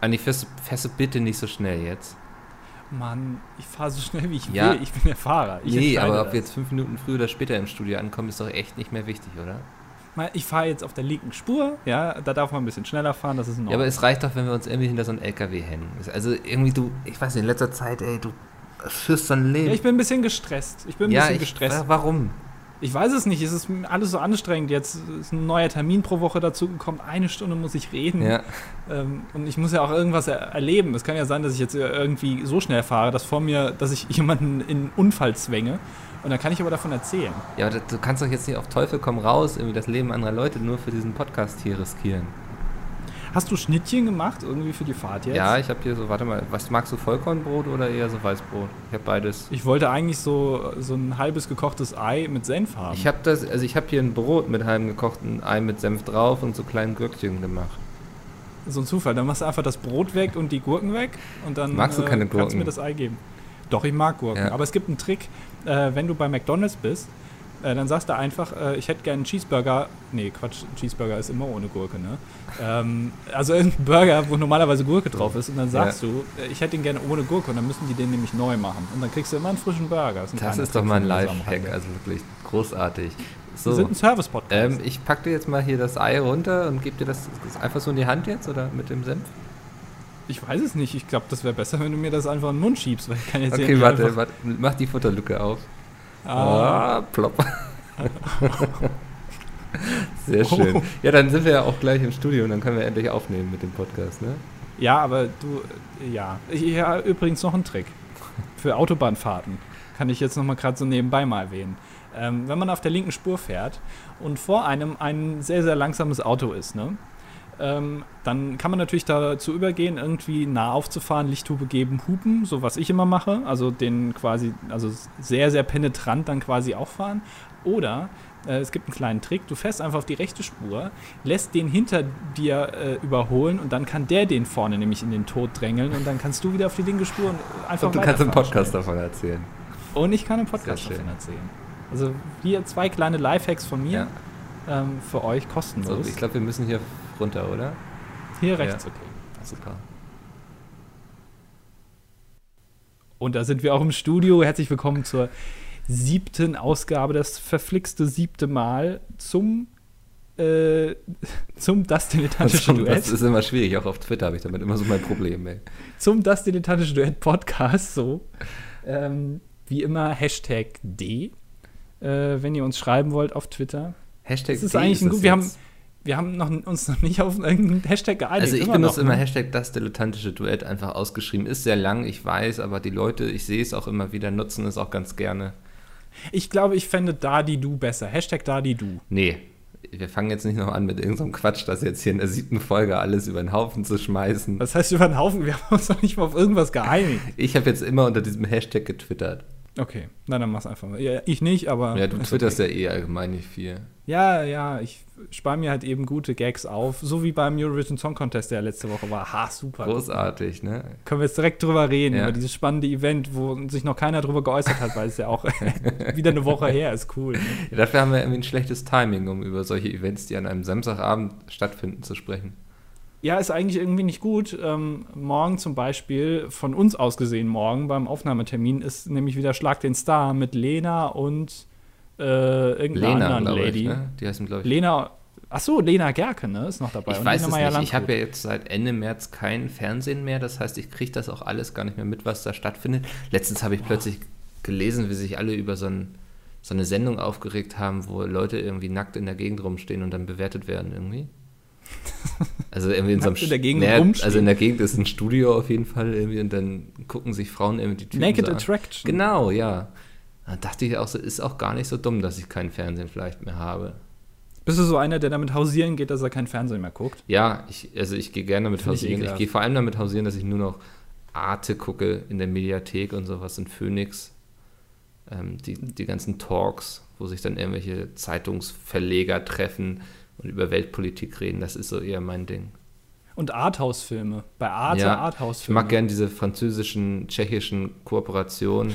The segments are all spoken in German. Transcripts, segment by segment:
Anni, fährst, fährst du bitte nicht so schnell jetzt? Mann, ich fahre so schnell wie ich Ja. will. Ich bin der Fahrer. Ich nee, aber ob das. wir jetzt fünf Minuten früher oder später im Studio ankommen, ist doch echt nicht mehr wichtig, oder? Ich fahre jetzt auf der linken Spur. Ja, da darf man ein bisschen schneller fahren. Das ist in Ja, aber es reicht doch, wenn wir uns irgendwie hinter so einen LKW hängen. Also irgendwie du, ich weiß nicht, in letzter Zeit, ey, du führst so ein Leben. Ja, ich bin ein bisschen gestresst. Ich bin ein Ja, bisschen ich, gestresst. wa- warum? Ich weiß es nicht. Es ist alles so anstrengend. Jetzt ist ein neuer Termin pro Woche dazugekommen. Eine Stunde muss ich reden. Ja, Ähm, und ich muss ja auch irgendwas er erleben. Es kann ja sein, dass ich jetzt irgendwie so schnell fahre, dass vor mir, dass ich jemanden in einen Unfall zwänge. Und dann kann ich aber davon erzählen. ja aber du kannst doch jetzt nicht auf Teufel komm raus, irgendwie das Leben anderer Leute nur für diesen Podcast hier riskieren. Hast du Schnittchen gemacht irgendwie für die Fahrt jetzt? Ja, ich habe hier so, warte mal, was magst du, Vollkornbrot oder eher so Weißbrot? Ich habe beides. Ich wollte eigentlich so, so ein halbes gekochtes Ei mit Senf haben. Ich habe das, also ich habe hier ein Brot mit halbem gekochten Ei mit Senf drauf und so kleinen Gürkchen gemacht. so ein Zufall. Dann machst du einfach das Brot weg und die Gurken weg und dann Magst du keine kannst du Gurken? mir das Ei geben. Doch, ich mag Gurken. Ja. Aber es gibt einen Trick, äh, wenn du bei McDonalds bist, äh, dann sagst du einfach, äh, ich hätte gerne einen Cheeseburger. Nee, Quatsch, ein Cheeseburger ist immer ohne Gurke, ne? Ähm, also irgendein Burger, wo normalerweise Gurke drauf ist und dann sagst du, äh, ich hätte ihn gerne ohne Gurke und dann müssen die den nämlich neu machen. Und dann kriegst du immer einen frischen Burger. Das kleiner ist doch mal ein so Rande. also wirklich großartig. Wir sind So, ein Service-Podcast. ähm, ich pack dir jetzt mal hier das Ei runter und gebe dir das, das einfach so in die Hand jetzt oder mit dem Senf? ich weiß es nicht. Ich glaube, das wäre besser, wenn du mir das einfach in den Mund schiebst. Weil ich kann jetzt Okay, warte, warte, mach die Futterlücke auf. Ah, Ah, plopp. Sehr schön. Oh. Ja, dann sind wir ja auch gleich im Studio und dann können wir endlich aufnehmen mit dem Podcast, ne? Ja, aber du, ja. Ich, ja, übrigens noch ein Trick. Für Autobahnfahrten. Kann ich jetzt nochmal gerade so nebenbei mal erwähnen. Ähm, wenn man auf der linken Spur fährt und vor einem ein sehr, sehr langsames Auto ist, ne? Ähm, dann kann man natürlich dazu übergehen, irgendwie nah aufzufahren, Lichthube geben, hupen, so was ich immer mache. Also den quasi, also sehr, sehr penetrant dann quasi auch fahren. Oder äh, es gibt einen kleinen Trick, du fährst einfach auf die rechte Spur, lässt den hinter dir äh, überholen und dann kann der den vorne nämlich in den Tod drängeln und dann kannst du wieder auf die linke Spur und einfach Und du kannst im weiterfahren Podcast schnell. davon erzählen. Und ich kann im Podcast davon erzählen. Also hier zwei kleine Lifehacks von mir Ja. ähm, für euch kostenlos. ich glaube, wir müssen hier runter, oder? hier rechts, ja. okay. Super. Und da sind wir auch im Studio. Herzlich willkommen zur siebten Ausgabe, das verflixte siebte Mal zum äh, zum Das Dilettantische Duett. das ist immer schwierig, auch auf Twitter habe ich damit immer so mein Problem, ey. zum Das Dilettantische Duett Podcast. So. Ähm, wie immer Hashtag D, äh, wenn ihr uns schreiben wollt auf Twitter. Hashtag Das ist D eigentlich ein es gut. Wir haben. Wir haben noch, uns noch nicht auf irgendeinen Hashtag geeinigt. Also ich immer benutze noch, immer ne? Hashtag das dilettantische Duett einfach ausgeschrieben. Ist sehr lang, ich weiß, aber die Leute, ich sehe es auch immer wieder, nutzen es auch ganz gerne. Ich glaube, ich fände da die du besser. Hashtag da die du. Nee, wir fangen jetzt nicht noch an mit irgendeinem Quatsch, das jetzt hier in der siebten Folge alles über den Haufen zu schmeißen. Das heißt über den Haufen, wir haben uns noch nicht mal auf irgendwas geeinigt. Ich habe jetzt immer unter diesem Hashtag getwittert. Okay, na dann mach's einfach mal. Ja, ich nicht, aber. Ja, du twitterst okay. ja eh allgemein nicht viel. Ja, ja, ich spare mir halt eben gute Gags auf. So wie beim Eurovision Song Contest, der letzte Woche war. Ha, super. Großartig, ne? Können wir jetzt direkt drüber reden, Ja. über dieses spannende Event, wo sich noch keiner drüber geäußert hat, weil es ja auch wieder eine Woche her ist. Cool. Ne? Ja, dafür haben wir irgendwie ein schlechtes Timing, um über solche Events, die an einem Samstagabend stattfinden, zu sprechen. Ja, ist eigentlich irgendwie nicht gut. Ähm, morgen zum Beispiel, von uns aus gesehen, morgen beim Aufnahmetermin ist nämlich wieder Schlag den Star mit Lena und äh, irgendeiner Lena, anderen glaube ich, Lady. ne? Die heißen, glaube ich. Lena, ach so, Lena Gerke, ne, ist noch dabei. Ich Und weiß Lena es nicht. Ich habe ja jetzt seit Ende März kein Fernsehen mehr. Das heißt, ich kriege das auch alles gar nicht mehr mit, was da stattfindet. Letztens habe ich plötzlich gelesen, wie sich alle über so, ein, so eine Sendung aufgeregt haben, wo Leute irgendwie nackt in der Gegend rumstehen und dann bewertet werden irgendwie. Also irgendwie in so einem in der Gegend Naja? Also in der Gegend ist ein Studio auf jeden Fall irgendwie und dann gucken sich Frauen irgendwie die Typen Naked so an. Attraction. Genau, ja. Da dachte ich auch so, ist auch gar nicht so dumm, dass ich kein Fernsehen vielleicht mehr habe. Bist du so einer, der damit hausieren geht, dass er kein Fernsehen mehr guckt? Ja, ich, also ich gehe gerne damit Finde ich hausieren. Ich, ekelhaft. gehe vor allem damit hausieren, dass ich nur noch Arte gucke in der Mediathek und sowas in Phoenix. Ähm, die, die ganzen Talks, wo sich dann irgendwelche Zeitungsverleger treffen und über Weltpolitik reden, das ist so eher mein Ding. Und Arthouse-Filme. Bei Arte Ja, Ich Arthouse-Filme. mag gern diese französischen, tschechischen Kooperationen,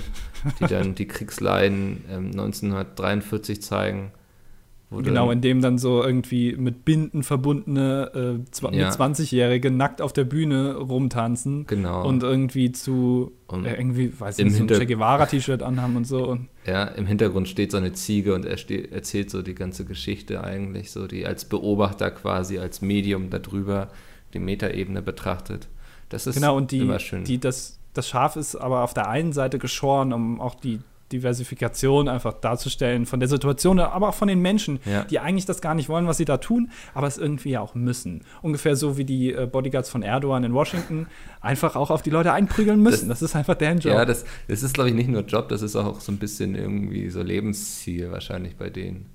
die dann die Kriegsleiden ähm, 1943 zeigen. Genau, in dem dann so irgendwie mit Binden verbundene äh, ja. 20-Jährige nackt auf der Bühne rumtanzen. Genau. Und irgendwie zu, äh, irgendwie, weiß ich nicht, so ein Che Guevara-T-Shirt anhaben und so. Und ja, im Hintergrund steht so eine Ziege und er erzählt so die ganze Geschichte eigentlich, so die als Beobachter quasi, als Medium darüber die Metaebene betrachtet. Das ist genau, und die, immer schön. Die, das, das Schaf ist aber auf der einen Seite geschoren, um auch die Diversifikation einfach darzustellen von der Situation, aber auch von den Menschen, ja. die eigentlich das gar nicht wollen, was sie da tun, aber es irgendwie ja auch müssen. Ungefähr so wie die äh, Bodyguards von Erdogan in Washington einfach auch auf die Leute einprügeln müssen. Das, das ist einfach deren Job. Ja, das, das ist, glaube ich, nicht nur Job, das ist auch so ein bisschen irgendwie so Lebensziel wahrscheinlich bei denen.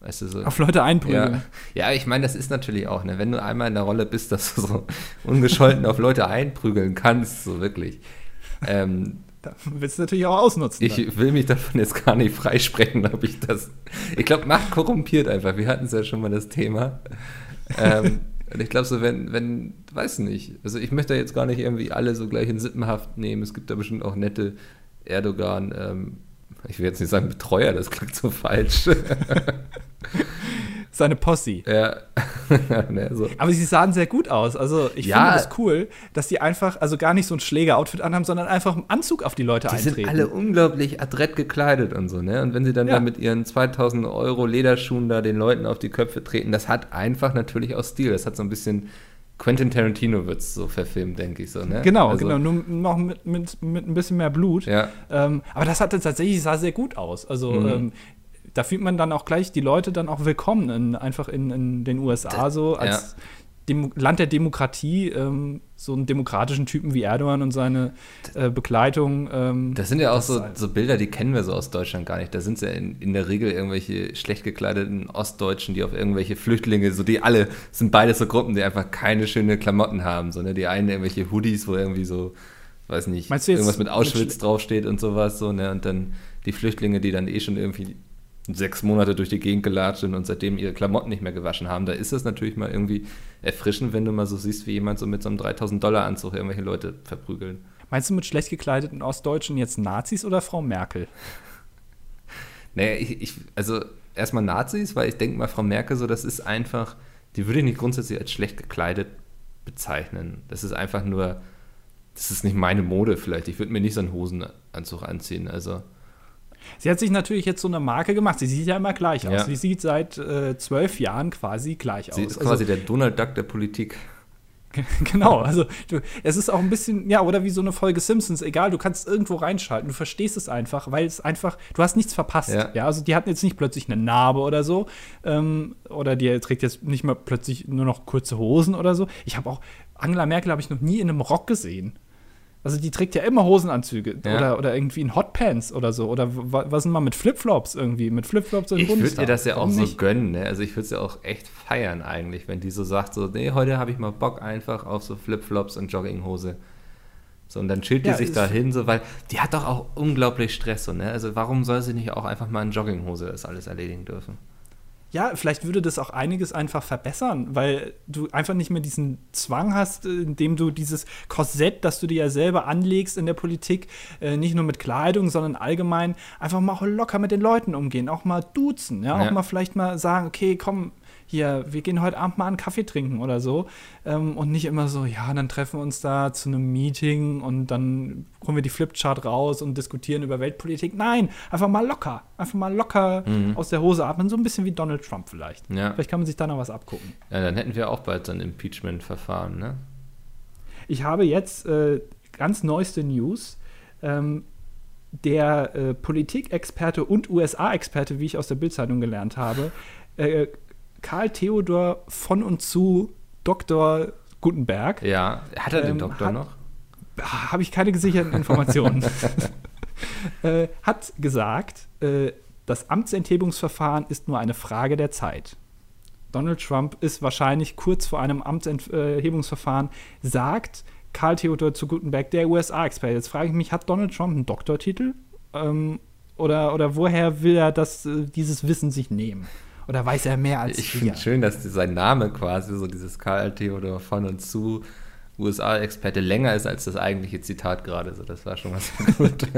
Weißt du, so, auf Leute einprügeln. Ja, ja ich meine, das ist natürlich auch, ne, wenn du einmal in der Rolle bist, dass du so ungescholten auf Leute einprügeln kannst, so wirklich. Ähm, da willst du natürlich auch ausnutzen. Ich dann. will mich davon jetzt gar nicht freisprechen, ob ich das. Ich glaube, Macht korrumpiert einfach. Wir hatten es ja schon mal das Thema. ähm, und ich glaube so, wenn, wenn, weiß nicht, also ich möchte jetzt gar nicht irgendwie alle so gleich in Sippenhaft nehmen. Es gibt da bestimmt auch nette Erdogan, ähm, ich will jetzt nicht sagen Betreuer, das klingt so falsch. Seine Posse. Ja. ne, so. Aber sie sahen sehr gut aus. Also ich ja. finde das cool, dass die einfach, also gar nicht so ein Schläger-Outfit anhaben, sondern einfach einen Anzug auf die Leute die eintreten. Die sind alle unglaublich adrett gekleidet und so, ne? Und wenn sie dann ja. da mit ihren 2000 Euro Lederschuhen da den Leuten auf die Köpfe treten, das hat einfach natürlich auch Stil. Das hat so ein bisschen Quentin Tarantino wird es so verfilmt, denke ich so. Ne? Genau, also, genau, nur noch mit, mit, mit ein bisschen mehr Blut. Ja. Ähm, aber das hatte tatsächlich, sah sehr gut aus. Also mhm. ähm, da fühlt man dann auch gleich die Leute dann auch willkommen, in, einfach in, in den USA so als ja. Demo Land der Demokratie, ähm, so einen demokratischen Typen wie Erdogan und seine äh, Begleitung. Ähm, das sind ja auch so, so, Bilder, die kennen wir so aus Deutschland gar nicht. Da sind es ja in, in, der Regel irgendwelche schlecht gekleideten Ostdeutschen, die auf irgendwelche Flüchtlinge, so die alle, sind beide so Gruppen, die einfach keine schönen Klamotten haben. So, ne? Die einen irgendwelche Hoodies, wo irgendwie so, weiß nicht, irgendwas mit Auschwitz mit draufsteht und sowas. So, ne? Und dann die Flüchtlinge, die dann eh schon irgendwie sechs Monate durch die Gegend gelatscht sind und seitdem ihre Klamotten nicht mehr gewaschen haben, da ist es natürlich mal irgendwie erfrischend, wenn du mal so siehst, wie jemand so mit so einem 3000 Dollar Anzug irgendwelche Leute verprügeln. Meinst du mit schlecht gekleideten Ostdeutschen jetzt Nazis oder Frau Merkel? Naja, ich, ich also erstmal Nazis, weil ich denke mal, Frau Merkel so, das ist einfach, die würde ich nicht grundsätzlich als schlecht gekleidet bezeichnen. Das ist einfach nur, das ist nicht meine Mode vielleicht. Ich würde mir nicht so einen Hosenanzug anziehen, also. Sie hat sich natürlich jetzt so eine Marke gemacht. Sie sieht ja immer gleich aus. Ja. Sie sieht seit äh, zwölf Jahren quasi gleich Sie aus. Sie ist quasi also, der Donald Duck der Politik. Genau, also du, es ist auch ein bisschen, ja, oder wie so eine Folge Simpsons, egal, du kannst irgendwo reinschalten, du verstehst es einfach, weil es einfach, du hast nichts verpasst. Ja, ja also die hatten jetzt nicht plötzlich eine Narbe oder so, ähm, oder die trägt jetzt nicht mal plötzlich nur noch kurze Hosen oder so. Ich habe auch, Angela Merkel habe ich noch nie in einem Rock gesehen. Also die trägt ja immer Hosenanzüge ja. oder, oder irgendwie in Hotpants oder so. Oder was sind mal mit Flipflops irgendwie? Mit Flipflops im Ich würde dir das ja Warum auch so nicht? gönnen, ne? Also ich würde es ja auch echt feiern eigentlich, wenn die so sagt, so, nee, heute habe ich mal Bock einfach auf so Flipflops und Jogginghose. So, und dann chillt die ja, sich da hin, so, weil die hat doch auch unglaublich Stress, so, ne? Also warum soll sie nicht auch einfach mal in Jogginghose das alles erledigen dürfen? Ja, vielleicht würde das auch einiges einfach verbessern, weil du einfach nicht mehr diesen Zwang hast, indem du dieses Korsett, das du dir ja selber anlegst in der Politik, äh, nicht nur mit Kleidung, sondern allgemein einfach mal locker mit den Leuten umgehen, auch mal duzen, ja, ja. auch mal vielleicht mal sagen, okay, komm, hier, wir gehen heute Abend mal einen Kaffee trinken oder so. Ähm, und nicht immer so, ja, dann treffen wir uns da zu einem Meeting und dann holen wir die Flipchart raus und diskutieren über Weltpolitik. Nein, einfach mal locker. Einfach mal locker mhm. aus der Hose atmen. So ein bisschen wie Donald Trump vielleicht. Ja. Vielleicht kann man sich da noch was abgucken. Ja, dann hätten wir auch bald so ein Impeachment-Verfahren, ne? Ich habe jetzt äh, ganz neueste News. Ähm, der äh, Politikexperte und USA-Experte, wie ich aus der Bildzeitung gelernt habe, äh, Karl Theodor von und zu Dr. Gutenberg. Ja, hat er den ähm, Doktor hat, noch? Habe ich keine gesicherten Informationen. äh, hat gesagt, äh, das Amtsenthebungsverfahren ist nur eine Frage der Zeit. Donald Trump ist wahrscheinlich kurz vor einem Amtsenthebungsverfahren, sagt Karl Theodor zu Gutenberg, der USA-Experte. Jetzt frage ich mich, hat Donald Trump einen Doktortitel? Ähm, oder, oder woher will er das, äh, dieses Wissen sich nehmen? Oder weiß er mehr als ich wir? Ich finde schön, dass sein Name quasi, so dieses Karl Theodor von und zu USA-Experte, länger ist als das eigentliche Zitat gerade. So, das war schon was gut.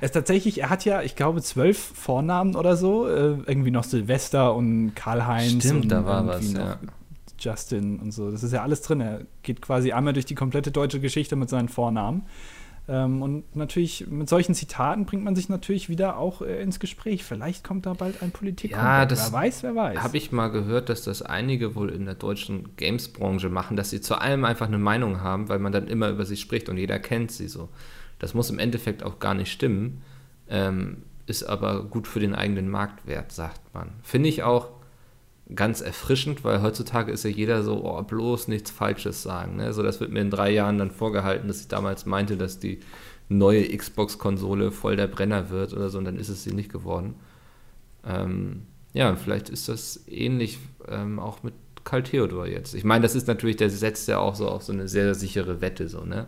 Er ist tatsächlich, er hat ja, ich glaube, zwölf Vornamen oder so. Äh, irgendwie noch Silvester und Karl-Heinz. Stimmt, und da war was, ja. Justin und so. Das ist ja alles drin. Er geht quasi einmal durch die komplette deutsche Geschichte mit seinen Vornamen. Ähm, und natürlich, mit solchen Zitaten bringt man sich natürlich wieder auch äh, ins Gespräch. Vielleicht kommt da bald ein Politik. Ja, das wer weiß, wer weiß. Habe ich mal gehört, dass das einige wohl in der deutschen Games-Branche machen, dass sie zu allem einfach eine Meinung haben, weil man dann immer über sie spricht und jeder kennt sie so. Das muss im Endeffekt auch gar nicht stimmen, ähm, ist aber gut für den eigenen Marktwert, sagt man. Finde ich auch ganz erfrischend, weil heutzutage ist ja jeder so, oh, bloß nichts Falsches sagen. Ne? So, das wird mir in drei Jahren dann vorgehalten, dass ich damals meinte, dass die neue Xbox-Konsole voll der Brenner wird oder so, und dann ist es sie nicht geworden. Ähm, ja, vielleicht ist das ähnlich ähm, auch mit Karl Theodor jetzt. Ich meine, das ist natürlich, der setzt ja auch so auf so eine sehr sichere Wette, so, ne?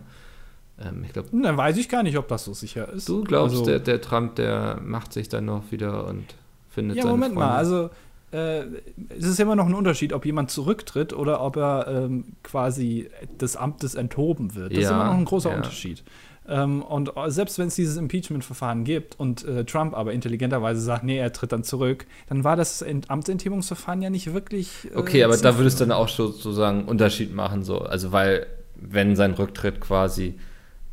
Ähm, ich glaube. Dann weiß ich gar nicht, ob das so sicher ist. Du glaubst, also, der, der Trump, der macht sich dann noch wieder und findet Ja, Moment Freunde. mal, also äh, es ist immer noch ein Unterschied, ob jemand zurücktritt oder ob er ähm, quasi des Amtes enthoben wird. Das ja, ist immer noch ein großer ja. Unterschied. Ähm, und selbst wenn es dieses Impeachment-Verfahren gibt und äh, Trump aber intelligenterweise sagt, nee, er tritt dann zurück, dann war das Amtsenthebungsverfahren ja nicht wirklich. Äh, okay, aber da würdest du dann auch sozusagen einen Unterschied machen, so. Also, weil, wenn sein Rücktritt quasi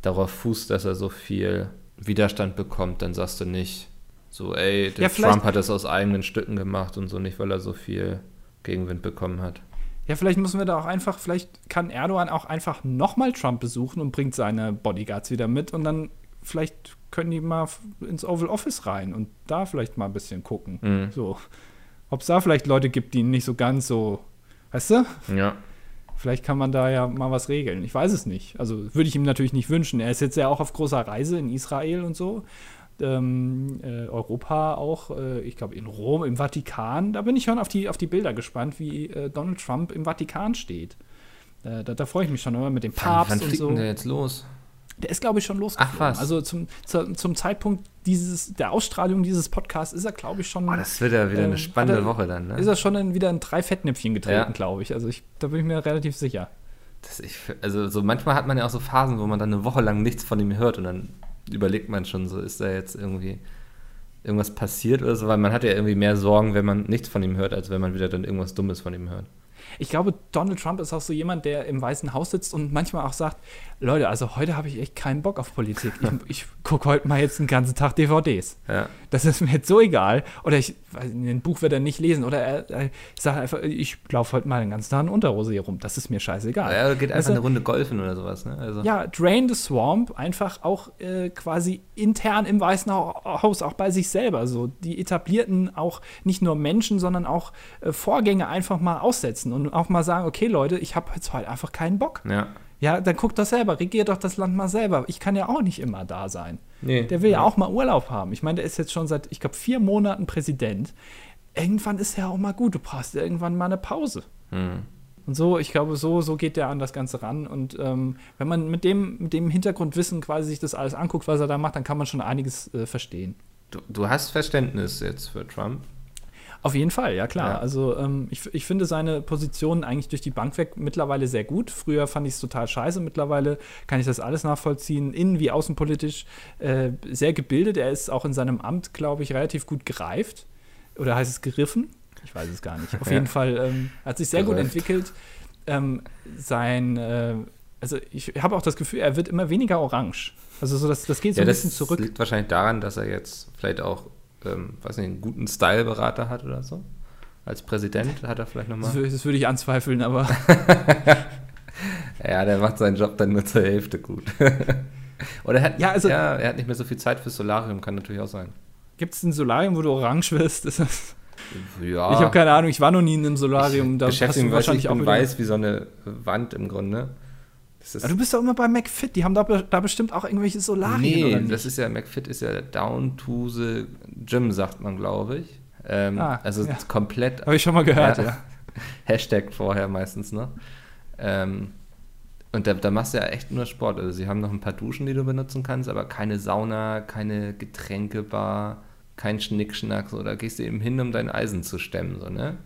darauf fußt, dass er so viel Widerstand bekommt, dann sagst du nicht, so, ey, ja, Trump hat das aus eigenen Stücken gemacht und so nicht, weil er so viel Gegenwind bekommen hat. Ja, vielleicht müssen wir da auch einfach, vielleicht kann Erdogan auch einfach nochmal Trump besuchen und bringt seine Bodyguards wieder mit und dann vielleicht können die mal ins Oval Office rein und da vielleicht mal ein bisschen gucken. Mhm. So. Ob es da vielleicht Leute gibt, die nicht so ganz so, weißt du? Ja. Vielleicht kann man da ja mal was regeln. Ich weiß es nicht. Also würde ich ihm natürlich nicht wünschen. Er ist jetzt ja auch auf großer Reise in Israel und so ähm, äh, Europa auch, äh, ich glaube in Rom, im Vatikan. Da bin ich schon auf die, auf die Bilder gespannt, wie äh, Donald Trump im Vatikan steht. Äh, da, da freue ich mich schon immer mit dem Papst wann, wann und so. Denn der jetzt los? Der ist, glaube ich, schon losgeflogen. Ach was. Also zum, zu, zum Zeitpunkt dieses, der Ausstrahlung dieses Podcasts ist er, glaube ich, schon. Oh, das wird ja wieder eine ähm, spannende er, Woche dann, ne? Ist er schon in, wieder in drei Fettnäpfchen getreten, ja. glaube ich. Also ich, da bin ich mir relativ sicher. Ich, also so manchmal hat man ja auch so Phasen, wo man dann eine Woche lang nichts von ihm hört und dann überlegt man schon so, ist da jetzt irgendwie irgendwas passiert oder so, weil man hat ja irgendwie mehr Sorgen, wenn man nichts von ihm hört, als wenn man wieder dann irgendwas Dummes von ihm hört. Ich glaube, Donald Trump ist auch so jemand, der im Weißen Haus sitzt und manchmal auch sagt, Leute, also heute habe ich echt keinen Bock auf Politik. Ich, ich gucke heute mal jetzt den ganzen Tag DVDs. Ja. Das ist mir jetzt so egal. Oder ich, ein Buch wird er nicht lesen. Oder er, er sagt einfach, ich laufe heute mal den ganzen Tag in Unterhose hier rum. Das ist mir scheißegal. Ja, er geht einfach also, eine Runde golfen oder sowas. Ne? Also. Ja, Drain the Swamp, einfach auch äh, quasi intern im Weißen Haus, auch bei sich selber. So die etablierten auch nicht nur Menschen, sondern auch äh, Vorgänge einfach mal aussetzen und auch mal sagen, okay Leute, ich habe jetzt heute einfach keinen Bock. Ja. Ja, dann guckt doch selber, regiert doch das Land mal selber. Ich kann ja auch nicht immer da sein. Nee, der will ja. ja auch mal Urlaub haben. Ich meine, der ist jetzt schon seit, ich glaube, vier Monaten Präsident. Irgendwann ist ja auch mal gut. Du brauchst irgendwann mal eine Pause. Hm. Und so, ich glaube, so, so geht der an das Ganze ran. Und ähm, wenn man mit dem, mit dem Hintergrundwissen quasi sich das alles anguckt, was er da macht, dann kann man schon einiges äh, verstehen. Du, du hast Verständnis jetzt für Trump? Auf jeden Fall, ja klar. Ja. Also ähm, ich, ich finde seine Position eigentlich durch die Bank weg mittlerweile sehr gut. Früher fand ich es total scheiße. Mittlerweile kann ich das alles nachvollziehen, innen- wie außenpolitisch. Äh, sehr gebildet. Er ist auch in seinem Amt, glaube ich, relativ gut gereift. Oder heißt es geriffen? Ich weiß es gar nicht. Auf ja. jeden Fall ähm, hat sich sehr Gereift. gut entwickelt. Ähm, sein, äh, also ich habe auch das Gefühl, er wird immer weniger orange. Also so das, das geht so ja, ein bisschen zurück. Das liegt wahrscheinlich daran, dass er jetzt vielleicht auch ähm, weiß nicht, einen guten Style-Berater hat oder so. Als Präsident hat er vielleicht nochmal. Das, das würde ich anzweifeln, aber. ja, der macht seinen Job dann nur zur Hälfte gut. oder er hat, ja, also, ja, er hat nicht mehr so viel Zeit fürs Solarium, kann natürlich auch sein. Gibt es ein Solarium, wo du orange wirst? Ist das ja. Ich habe keine Ahnung, ich war noch nie in einem Solarium. Ich da beschäftige mich wahrscheinlich ich bin auch weiß wie so eine Wand im Grunde. Du bist doch immer bei McFit, die haben da, da bestimmt auch irgendwelche Solarien. Nee, das ist ja, McFit ist ja down to the Gym, sagt man, glaube ich. Ähm, ah, also ja. komplett. Habe ich schon mal gehört, ja. ja. Hashtag vorher meistens, ne? Ähm, und da, da, machst du ja echt nur Sport. Also sie haben noch ein paar Duschen, die du benutzen kannst, aber keine Sauna, keine Getränkebar, kein Schnickschnack. So, da gehst du eben hin, um dein Eisen zu stemmen, so, ne?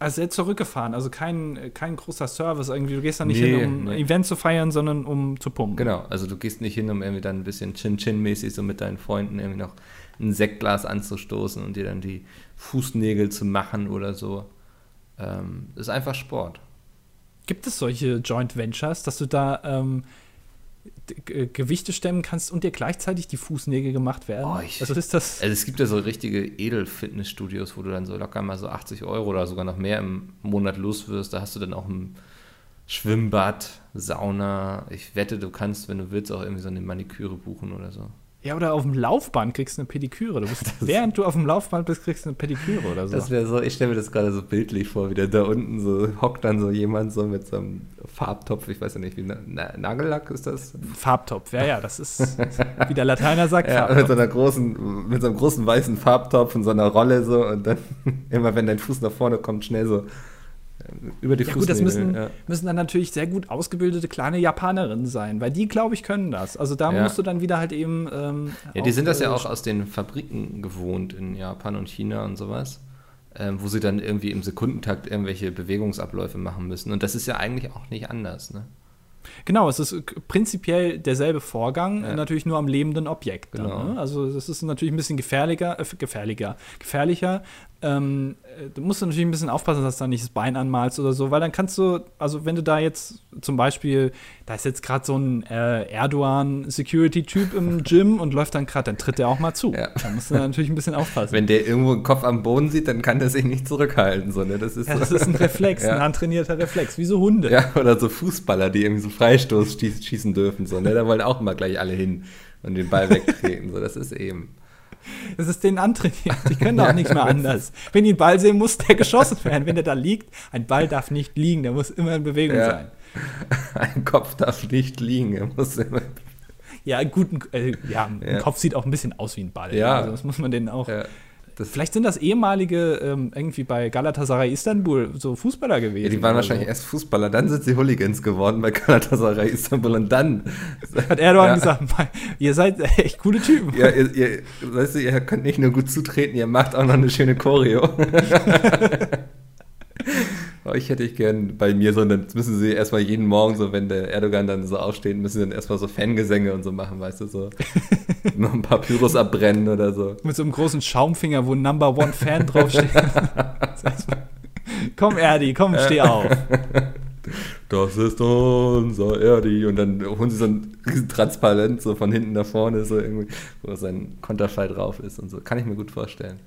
Also sehr zurückgefahren, also kein, kein großer Service irgendwie. Du gehst da nicht Nee, hin, um ein nee. Event zu feiern, sondern um zu pumpen. Genau, also du gehst nicht hin, um irgendwie dann ein bisschen Chin-Chin-mäßig so mit deinen Freunden irgendwie noch ein Sektglas anzustoßen und dir dann die Fußnägel zu machen oder so. Ähm, ist einfach Sport. Gibt es solche Joint Ventures, dass du da ähm, Gewichte stemmen kannst und dir gleichzeitig die Fußnägel gemacht werden? Oh, ich- also ist das. Also es gibt ja so richtige Edel-Fitnessstudios, wo du dann so locker mal so 80 Euro oder sogar noch mehr im Monat los wirst. Da hast du dann auch ein Schwimmbad, Sauna. Ich wette, du kannst, wenn du willst, auch irgendwie so eine Maniküre buchen oder so. Ja, oder auf dem Laufband kriegst du eine Pediküre. Du bist, während du auf dem Laufband bist, kriegst du eine Pediküre oder so. Das wäre so, ich stelle mir das gerade so bildlich vor, wie der da unten so hockt dann so jemand so mit so einem Farbtopf, ich weiß ja nicht, wie Na Na Nagellack ist das? Farbtopf, ja, ja, das ist, wie der Lateiner sagt, Ja, mit so einer großen, mit so einem großen weißen Farbtopf und so einer Rolle so und dann immer wenn dein Fuß nach vorne kommt, schnell so über die Ja gut, das müssen, ja. müssen dann natürlich sehr gut ausgebildete kleine Japanerinnen sein, weil die, glaube ich, können das. Also da Ja. musst du dann wieder halt eben. Ähm, Ja, die sind das ja äh, auch aus den Fabriken gewohnt in Japan und China und sowas, ähm, wo sie dann irgendwie im Sekundentakt irgendwelche Bewegungsabläufe machen müssen. Und das ist ja eigentlich auch nicht anders, ne? Genau, es ist äh, prinzipiell derselbe Vorgang, Ja. äh, natürlich nur am lebenden Objekt. Dann, Genau. ne? Also das ist natürlich ein bisschen gefährlicher, äh, gefährlicher, gefährlicher. Ähm, äh, du musst natürlich ein bisschen aufpassen, dass du da nicht das Bein anmalst oder so, weil dann kannst du, also wenn du da jetzt zum Beispiel, da ist jetzt gerade so ein äh, Erdogan-Security-Typ im Gym und läuft dann gerade, dann tritt er auch mal zu. Ja. Da musst du natürlich ein bisschen aufpassen. Wenn der irgendwo einen Kopf am Boden sieht, dann kann der sich nicht zurückhalten. So, ne? Das ist ja, das ist ein Reflex, Ja. ein antrainierter Reflex, wie so Hunde. Ja, oder so Fußballer, die irgendwie so Freistoß schieß, schießen dürfen. So, ne? Da wollen auch immer gleich alle hin und den Ball wegtreten. So, das ist eben. Das ist denen antrainiert. Die können auch nicht mehr anders. Wenn die einen Ball sehen, muss der geschossen werden. Wenn der da liegt, ein Ball darf nicht liegen, der muss immer in Bewegung Ja. sein. Ein Kopf darf nicht liegen. Er muss immer. Ja, gut, ein, äh, ja, ein Ja. Kopf sieht auch ein bisschen aus wie ein Ball. Ja. Also das muss man denen auch. Ja, das, Vielleicht sind das ehemalige, ähm, irgendwie bei Galatasaray Istanbul, so Fußballer gewesen. ja, die waren wahrscheinlich so. erst Fußballer, dann sind sie Hooligans geworden bei Galatasaray Istanbul und dann. Hat Erdogan Ja. gesagt, "Mann, ihr seid echt coole Typen. Ja, ihr, ihr, weißt du, ihr könnt nicht nur gut zutreten, ihr macht auch noch eine schöne Choreo. Euch hätte ich gern bei mir so, dann müssen sie erstmal jeden Morgen, so wenn der Erdogan dann so aufsteht, müssen sie dann erstmal so Fangesänge und so machen, weißt du, so noch ein paar Pyros abbrennen oder so. Mit so einem großen Schaumfinger, wo Number One Fan draufsteht. Komm, Erdi, komm, steh auf. Das ist unser Erdi. Und dann holen sie so ein Transparent so von hinten nach vorne, so irgendwie, wo sein Konterfei drauf ist und so. Kann ich mir gut vorstellen.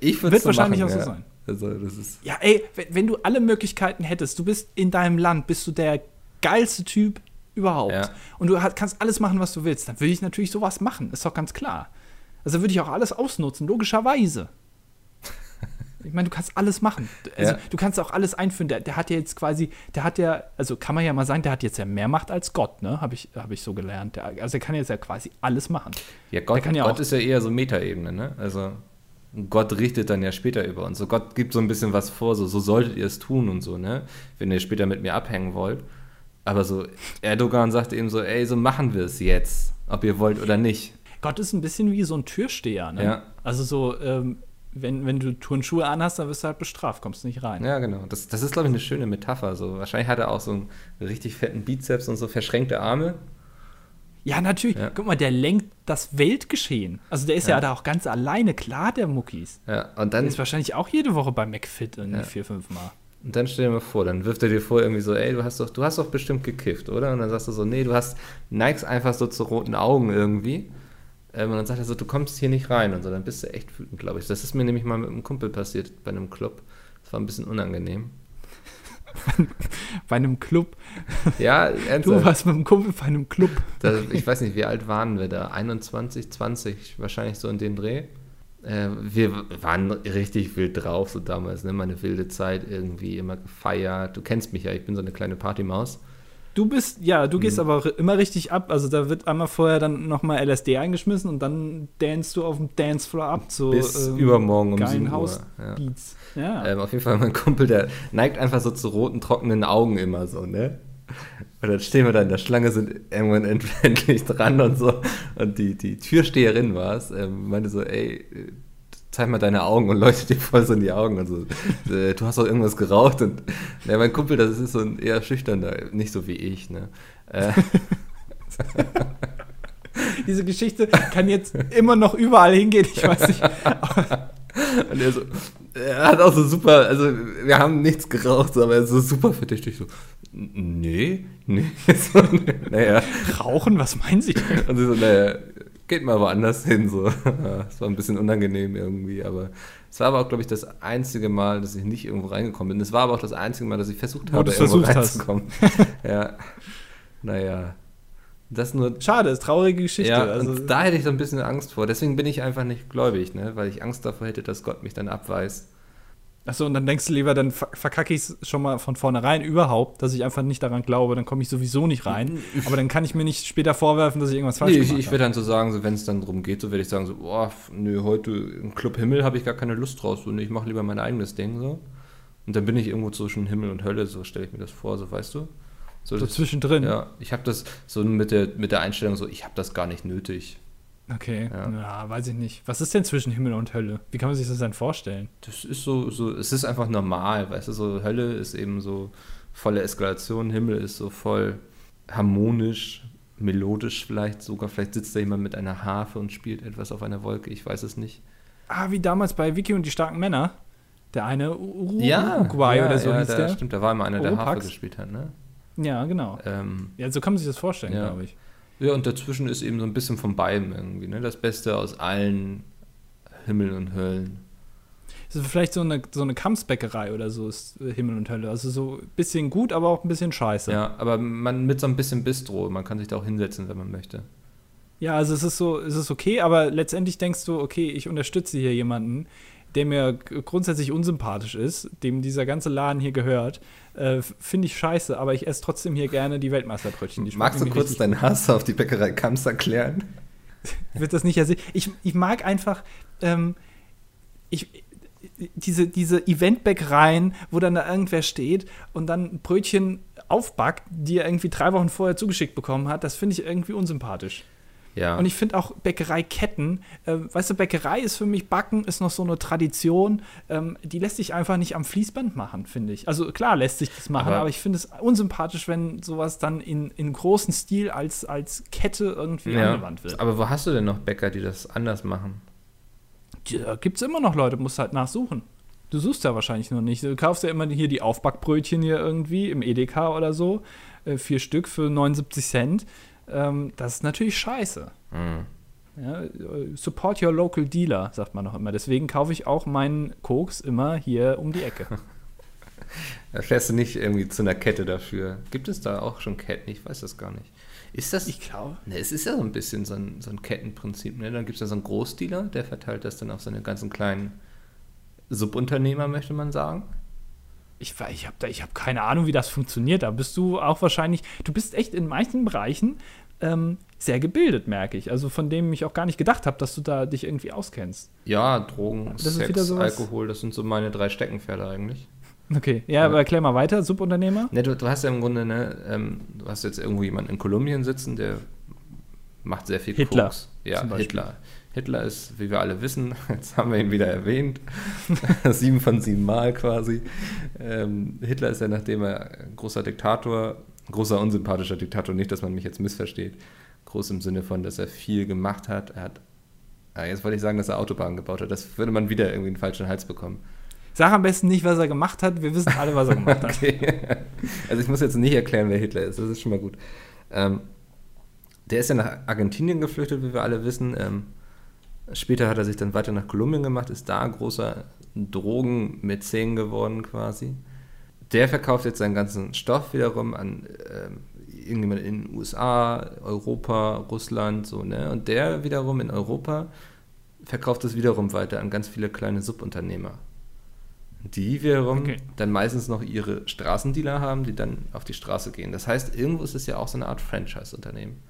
Ich würde Wird so wahrscheinlich machen, auch so ja. sein. Also, das ist. Ja, ey, wenn, du alle Möglichkeiten hättest, du bist in deinem Land, bist du der geilste Typ überhaupt. Ja. Und du kannst alles machen, was du willst. Dann würde ich natürlich sowas machen, ist doch ganz klar. Also würde ich auch alles ausnutzen, logischerweise. Ich meine, du kannst alles machen. Also, Ja. Du kannst auch alles einführen. Der, der hat ja jetzt quasi, der hat ja, also kann man ja mal sagen, der hat jetzt ja mehr Macht als Gott, ne? Habe ich, hab ich so gelernt. Der, also er kann jetzt ja quasi alles machen. Ja, Gott, ja Gott ist ja eher so Metaebene, ne? Also Gott richtet dann ja später über uns. So Gott gibt so ein bisschen was vor, so, so solltet ihr es tun und so, ne? Wenn ihr später mit mir abhängen wollt. Aber so, Erdogan sagt eben so, ey, so machen wir es jetzt, ob ihr wollt oder nicht. Gott ist ein bisschen wie so ein Türsteher, ne? Ja. Also so, ähm, wenn, wenn du Turnschuhe anhast, dann wirst du halt bestraft, kommst nicht rein. Ja, genau. Das, das ist, glaube ich, eine schöne Metapher. So, wahrscheinlich hat er auch so einen richtig fetten Bizeps und so verschränkte Arme. Ja, natürlich. Ja. Guck mal, der lenkt das Weltgeschehen. Also der ist ja, Ja. da auch ganz alleine, klar, der Muckis. Ja, und Der dann, ist wahrscheinlich auch jede Woche bei McFit irgendwie Ja. vier, fünf Mal. und dann stell dir mal vor, dann wirft er dir vor, irgendwie so, ey, du hast doch, du hast doch bestimmt gekifft, oder? Und dann sagst du so, nee, du hast, neigst einfach so zu roten Augen irgendwie. Ähm, und dann sagt er so, du kommst hier nicht rein und so, dann bist du echt wütend, glaube ich. Das ist mir nämlich mal mit einem Kumpel passiert bei einem Club. Das war ein bisschen unangenehm. Bei einem Club. Ja, Du ernsthaft. warst mit einem Kumpel bei einem Club. Da, ich weiß nicht, wie alt waren wir da? 21, 20, wahrscheinlich so in dem Dreh. Äh, wir waren richtig wild drauf, so damals, ne? Meine wilde Zeit irgendwie immer gefeiert. Du kennst mich ja, ich bin so eine kleine Partymaus. Du bist, ja, du Mhm. gehst aber ri- immer richtig ab. Also da wird einmal vorher dann nochmal LSD eingeschmissen und dann danst du auf dem Dancefloor ab. So, Bis ähm, übermorgen um 7 geilen Uhr. Ja. Hausbeats. Ja. Ähm, auf jeden Fall mein Kumpel, der neigt einfach so zu roten, trockenen Augen immer so, ne? Und dann stehen wir da in der Schlange, sind irgendwann end- endlich dran und so. Und die, die Türsteherin war es, ähm, meinte so, ey, zeig mal deine Augen und leuchtet dir voll so in die Augen. Also, äh, du hast doch irgendwas geraucht. Und ja, mein Kumpel, das ist so ein eher schüchterner, nicht so wie ich. Ne? Äh, Diese Geschichte kann jetzt immer noch überall hingehen. Ich weiß nicht. und er so, er hat auch so super, also wir haben nichts geraucht, aber er ist so super verdächtig. So, nee, nee. So, naja. Rauchen, was meinen Sie denn? Und sie so, naja, geht mal woanders hin. So. Es war ein bisschen unangenehm irgendwie, aber es war aber auch, glaube ich, das einzige Mal, dass ich nicht irgendwo reingekommen bin. Es war aber auch das einzige Mal, dass ich versucht habe, irgendwo reinzukommen. ja. Naja. Das nur. Schade, ist traurige Geschichte. Ja, also, da hätte ich so ein bisschen Angst vor. Deswegen bin ich einfach nicht gläubig, ne? weil ich Angst davor hätte, dass Gott mich dann abweist. Achso, und dann denkst du lieber, dann verkacke ich es schon mal von vornherein überhaupt, dass ich einfach nicht daran glaube, dann komme ich sowieso nicht rein. Aber dann kann ich mir nicht später vorwerfen, dass ich irgendwas falsch nee, gemacht ich, ich würde dann so sagen, so, wenn es dann darum geht, so werde ich sagen, so, boah, nö, heute im Club Himmel habe ich gar keine Lust draus, nee, ich mache lieber mein eigenes Ding, so. Und dann bin ich irgendwo zwischen Himmel und Hölle, so stelle ich mir das vor, so, weißt du? So, so das, zwischendrin? Ja, ich habe das so mit der, mit der Einstellung so, ich habe das gar nicht nötig. Okay, ja. ja. weiß ich nicht. Was ist denn zwischen Himmel und Hölle? Wie kann man sich das denn vorstellen? Das ist so, so, es ist einfach normal, weißt du, so Hölle ist eben so volle Eskalation, Himmel ist so voll harmonisch, melodisch vielleicht sogar. Vielleicht sitzt da jemand mit einer Harfe und spielt etwas auf einer Wolke, ich weiß es nicht. Ah, wie damals bei Vicky und die starken Männer. Der eine ja, Uruguay ja, oder so ja, hieß der. Stimmt, da war immer einer, der. Harfe gespielt hat, ne? Ja, genau. Ähm, ja, so kann man sich das vorstellen, ja. glaube ich. Ja, und dazwischen ist eben so ein bisschen von beidem irgendwie, ne? Das Beste aus allen Himmel und Höllen. Das ist vielleicht so eine, so eine Kampfsbäckerei oder so ist äh, Himmel und Hölle. Also so ein bisschen gut, aber auch ein bisschen scheiße. Ja, aber man mit so ein bisschen Bistro. Man kann sich da auch hinsetzen, wenn man möchte. Ja, also es ist so, es ist okay, aber letztendlich denkst du, okay, ich unterstütze hier jemanden, der mir grundsätzlich unsympathisch ist, dem dieser ganze Laden hier gehört, äh, finde ich scheiße, aber ich esse trotzdem hier gerne die Weltmeisterbrötchen. Die Magst du kurz deinen Hass auf die Bäckerei Kamps erklären? Wird das nicht ersehen? Ich, ich mag einfach, ähm, ich, diese, diese Eventbäckereien, wo dann da irgendwer steht und dann Brötchen aufbackt, die er irgendwie drei Wochen vorher zugeschickt bekommen hat, das finde ich irgendwie unsympathisch. Ja. Und ich finde auch Bäckereiketten, äh, weißt du, Bäckerei ist für mich Backen, ist noch so eine Tradition, ähm, die lässt sich einfach nicht am Fließband machen, finde ich. Also klar lässt sich das machen, aber, aber ich finde es unsympathisch, wenn sowas dann in, in großen Stil als, als Kette irgendwie ja. angewandt wird. Aber wo hast du denn noch Bäcker, die das anders machen? Da gibt es immer noch Leute, musst halt nachsuchen. Du suchst ja wahrscheinlich noch nicht. Du kaufst ja immer hier die Aufbackbrötchen hier irgendwie im Edeka oder so. Äh, vier Stück für 79 Cent. Ähm, das ist natürlich scheiße. Mhm. Ja, support your local dealer, sagt man noch immer. Deswegen kaufe ich auch meinen Koks immer hier um die Ecke. Da fährst du nicht irgendwie zu einer Kette dafür. Gibt es da auch schon Ketten? Ich weiß das gar nicht. Ist das? Ich glaube. Ne, es ist ja so ein bisschen so ein, so ein Kettenprinzip. Ne? Dann gibt es ja so einen Großdealer, der verteilt das dann auf seine ganzen kleinen Subunternehmer, möchte man sagen ich, ich habe hab keine Ahnung, wie das funktioniert. Da bist du auch wahrscheinlich, du bist echt in manchen Bereichen ähm, sehr gebildet, merke ich. Also von dem ich auch gar nicht gedacht habe, dass du da dich irgendwie auskennst. Ja, Drogen, das Sex, Alkohol, das sind so meine drei Steckenpferde eigentlich. Okay, ja, ja. aber erklär mal weiter, Subunternehmer. Ne, du, du, hast ja im Grunde, ne, ähm, du hast jetzt irgendwo jemanden in Kolumbien sitzen, der macht sehr viel Hitler. Koks. Ja, Hitler. Hitler ist, wie wir alle wissen, jetzt haben wir ihn wieder erwähnt, sieben von sieben Mal quasi. Ähm, Hitler ist ja, nachdem er großer Diktator, großer unsympathischer Diktator, nicht, dass man mich jetzt missversteht, groß im Sinne von, dass er viel gemacht hat. Er hat, ja, jetzt wollte ich sagen, dass er Autobahnen gebaut hat. Das würde man wieder irgendwie einen falschen Hals bekommen. Sag am besten nicht, was er gemacht hat. Wir wissen alle, was er gemacht hat. okay. Also ich muss jetzt nicht erklären, wer Hitler ist. Das ist schon mal gut. Ähm, der ist ja nach Argentinien geflüchtet, wie wir alle wissen. Ähm, Später hat er sich dann weiter nach Kolumbien gemacht, ist da großer Drogenmäzen geworden quasi. Der verkauft jetzt seinen ganzen Stoff wiederum an äh, irgendjemand in den USA, Europa, Russland, so, ne? Und der wiederum in Europa verkauft es wiederum weiter an ganz viele kleine Subunternehmer. Die wiederum okay. dann meistens noch ihre Straßendealer haben, die dann auf die Straße gehen. Das heißt, irgendwo ist es ja auch so eine Art Franchise-Unternehmen.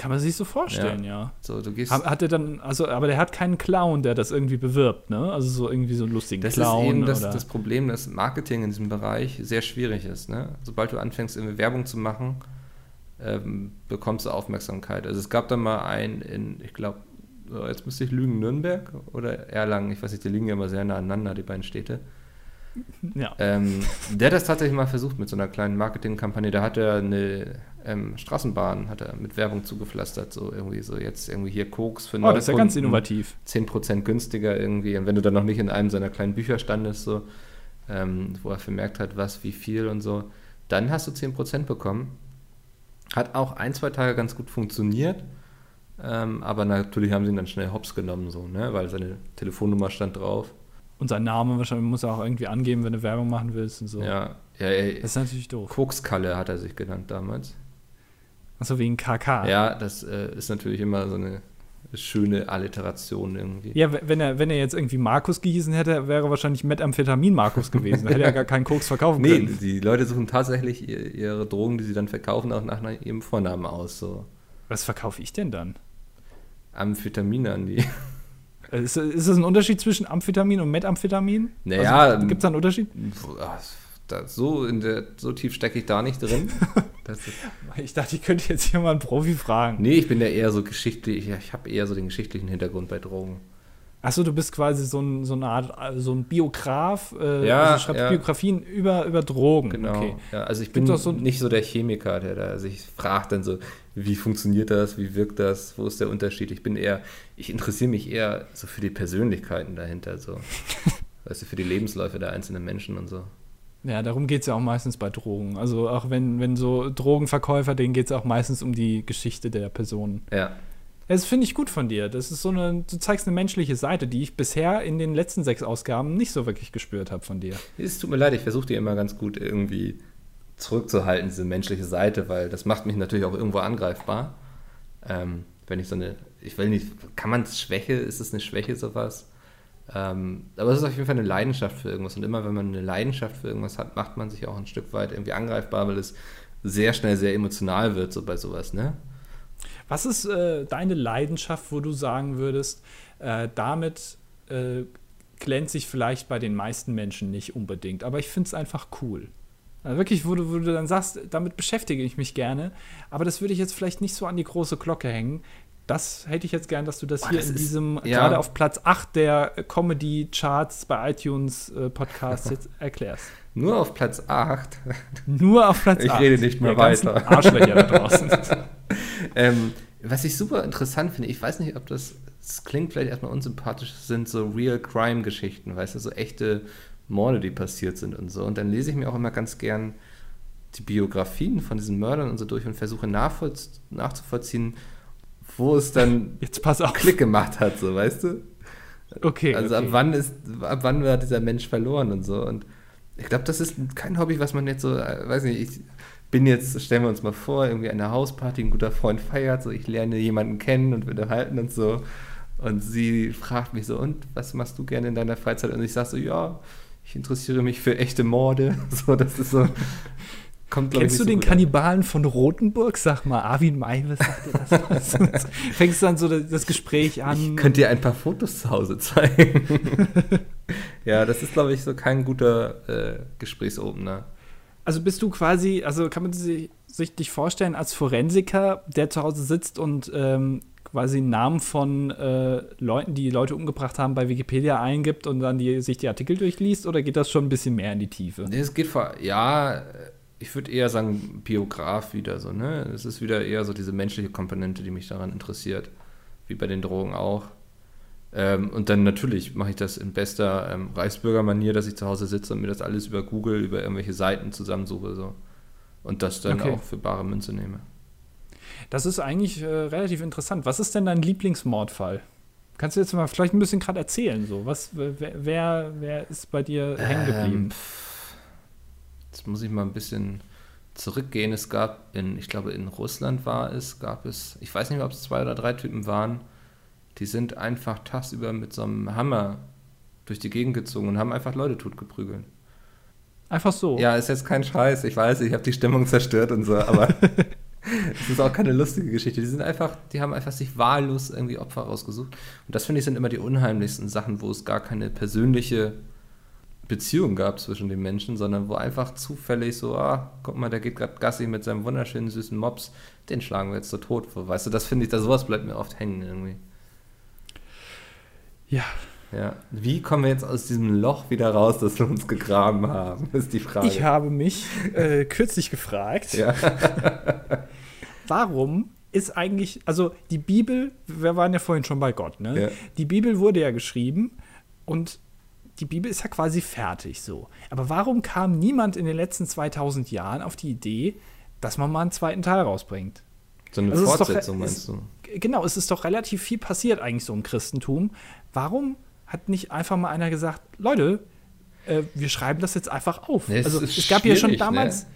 Kann man sich so vorstellen, ja. ja. So, du gehst hat, er dann, also, aber der hat keinen Clown, der das irgendwie bewirbt, ne? Also so irgendwie so einen lustigen das Clown. Das ist eben das, das, Problem, dass Marketing in diesem Bereich sehr schwierig ist, ne? Sobald du anfängst, irgendwie Werbung zu machen, ähm, bekommst du Aufmerksamkeit. Also es gab da mal einen in, ich glaube, jetzt müsste ich lügen, Nürnberg oder Erlangen, ich weiß nicht, die liegen ja immer sehr nah aneinander, die beiden Städte. Ja. Ähm, der hat das tatsächlich mal versucht mit so einer kleinen Marketingkampagne. Da hat er eine ähm, Straßenbahn hat er mit Werbung zugepflastert, so irgendwie so jetzt irgendwie hier Koks für Oh, das ist ja ganz innovativ. 10% günstiger irgendwie. Und wenn du dann noch nicht in einem seiner kleinen Bücher standest, so, ähm, wo er vermerkt hat, was, wie viel und so, dann hast du 10% bekommen. Hat auch ein, zwei Tage ganz gut funktioniert. Ähm, aber natürlich haben sie ihn dann schnell hops genommen, so, ne? weil seine Telefonnummer stand drauf. Und sein Name wahrscheinlich muss er auch irgendwie angeben, wenn du Werbung machen willst und so. Ja, ja ey, das ist natürlich doof. Kokskalle hat er sich genannt damals. Achso, wegen KK. Ja, das äh, ist natürlich immer so eine schöne Alliteration irgendwie. Ja, wenn er, wenn er jetzt irgendwie Markus gehießen hätte, wäre er wahrscheinlich Methamphetamin Markus gewesen. Da hätte er gar keinen Koks verkaufen nee, können. Nee, die Leute suchen tatsächlich ihre Drogen, die sie dann verkaufen, auch nach ihrem Vornamen aus. So. Was verkaufe ich denn dann? Amphetamine an die. Ist, ist das ein Unterschied zwischen Amphetamin und Methamphetamin? Naja. Also, Gibt es da einen Unterschied? So, der, so tief stecke ich da nicht drin. ich dachte, ich könnte jetzt hier mal einen Profi fragen. Nee, ich bin ja eher so geschichtlich, ich habe eher so den geschichtlichen Hintergrund bei Drogen. Achso, du bist quasi so, ein, so eine Art, so ein Biograf, äh, ja, also schreibst ja. Biografien über, über Drogen. Genau. Okay. Ja, also ich bin so nicht so der Chemiker, der da sich fragt dann so, wie funktioniert das, wie wirkt das, wo ist der Unterschied? Ich bin eher, ich interessiere mich eher so für die Persönlichkeiten dahinter, so. weißt du, für die Lebensläufe der einzelnen Menschen und so. Ja, darum geht es ja auch meistens bei Drogen. Also auch wenn, wenn so Drogenverkäufer, denen geht es auch meistens um die Geschichte der Person. Ja. Das finde ich gut von dir. Das ist so eine, du zeigst eine menschliche Seite, die ich bisher in den letzten sechs Ausgaben nicht so wirklich gespürt habe von dir. Es tut mir leid, ich versuche dir immer ganz gut irgendwie zurückzuhalten, diese menschliche Seite, weil das macht mich natürlich auch irgendwo angreifbar. Ähm, wenn ich so eine, ich will nicht, kann man es Schwäche, ist es eine Schwäche sowas? Ähm, aber es ist auf jeden Fall eine Leidenschaft für irgendwas. Und immer wenn man eine Leidenschaft für irgendwas hat, macht man sich auch ein Stück weit irgendwie angreifbar, weil es sehr schnell sehr emotional wird, so bei sowas, ne? Was ist äh, deine Leidenschaft, wo du sagen würdest, äh, damit äh, glänzt sich vielleicht bei den meisten Menschen nicht unbedingt, aber ich finde es einfach cool. Also wirklich, wo du, wo du dann sagst, damit beschäftige ich mich gerne, aber das würde ich jetzt vielleicht nicht so an die große Glocke hängen. Das hätte ich jetzt gern, dass du das Boah, hier das in ist- diesem, ja. gerade auf Platz 8 der Comedy-Charts bei iTunes äh, Podcasts jetzt erklärst. Nur auf Platz 8. Nur auf Platz Ich 8. rede nicht mehr weiter. Arschlöcher da draußen. ähm, was ich super interessant finde, ich weiß nicht, ob das, das klingt vielleicht erstmal unsympathisch, sind so Real-Crime-Geschichten, weißt du, so echte Morde, die passiert sind und so. Und dann lese ich mir auch immer ganz gern die Biografien von diesen Mördern und so durch und versuche nachzuvollziehen, wo es dann Jetzt pass auf. Klick gemacht hat, so, weißt du? Okay. Also okay. ab wann ist, ab wann war dieser Mensch verloren und so. Und ich glaube, das ist kein Hobby, was man jetzt so, äh, weiß nicht, ich bin jetzt, stellen wir uns mal vor, irgendwie eine Hausparty, ein guter Freund feiert, so ich lerne jemanden kennen und wir unterhalten und so. Und sie fragt mich so, und was machst du gerne in deiner Freizeit? Und ich sage so, ja, ich interessiere mich für echte Morde. So, das ist so. Kommt, Kennst du so den gut an. Kannibalen von Rotenburg? Sag mal, Arvin Maivis, sagt dir das was? Fängst dann so das, das Gespräch an. Ich könnte dir ein paar Fotos zu Hause zeigen. ja, das ist, glaube ich, so kein guter äh, Gesprächsopener. Also bist du quasi, also kann man sich, sich dich vorstellen als Forensiker, der zu Hause sitzt und ähm, quasi Namen von äh, Leuten, die Leute umgebracht haben, bei Wikipedia eingibt und dann die, sich die Artikel durchliest? Oder geht das schon ein bisschen mehr in die Tiefe? Nee, es geht vor, ja, ich würde eher sagen Biograf wieder so, ne? Es ist wieder eher so diese menschliche Komponente, die mich daran interessiert, wie bei den Drogen auch. Ähm, und dann natürlich mache ich das in bester ähm, Reichsbürgermanier, dass ich zu Hause sitze und mir das alles über Google, über irgendwelche Seiten zusammensuche so. Und das dann Okay. auch für bare Münze nehme. Das ist eigentlich äh, relativ interessant. Was ist denn dein Lieblingsmordfall? Kannst du jetzt mal vielleicht ein bisschen gerade erzählen? So? Was, wer, wer, wer ist bei dir hängen geblieben? Ähm, jetzt muss ich mal ein bisschen zurückgehen. Es gab in, ich glaube, in Russland war es, gab es, ich weiß nicht mehr, ob es zwei oder drei Typen waren, die sind einfach tagsüber mit so einem Hammer durch die Gegend gezogen und haben einfach Leute totgeprügelt. Einfach so. Ja, ist jetzt kein Scheiß, ich weiß, ich habe die Stimmung zerstört und so, aber es ist auch keine lustige Geschichte. Die sind einfach, die haben einfach sich wahllos irgendwie Opfer rausgesucht. Und das finde ich sind immer die unheimlichsten Sachen, wo es gar keine persönliche Beziehung gab zwischen den Menschen, sondern wo einfach zufällig so, ah, guck mal, der geht gerade Gassi mit seinem wunderschönen süßen Mops, den schlagen wir jetzt so tot. Weißt du, das finde ich, da sowas bleibt mir oft hängen irgendwie. Ja. Ja. Wie kommen wir jetzt aus diesem Loch wieder raus, das wir uns gegraben haben, ist die Frage. Ich habe mich äh, kürzlich gefragt, ja. warum ist eigentlich, also die Bibel, wir waren ja vorhin schon bei Gott, ne? Ja. Die Bibel wurde ja geschrieben und die Bibel ist ja quasi fertig so. Aber warum kam niemand in den letzten 2000 Jahren auf die Idee, dass man mal einen zweiten Teil rausbringt? So eine Also doch- Fortsetzung, es- meinst du? Genau, es ist doch relativ viel passiert eigentlich so im Christentum. Warum hat nicht einfach mal einer gesagt, Leute, äh, wir schreiben das jetzt einfach auf? Nee, es also es gab ja schon schwierig, damals, ne?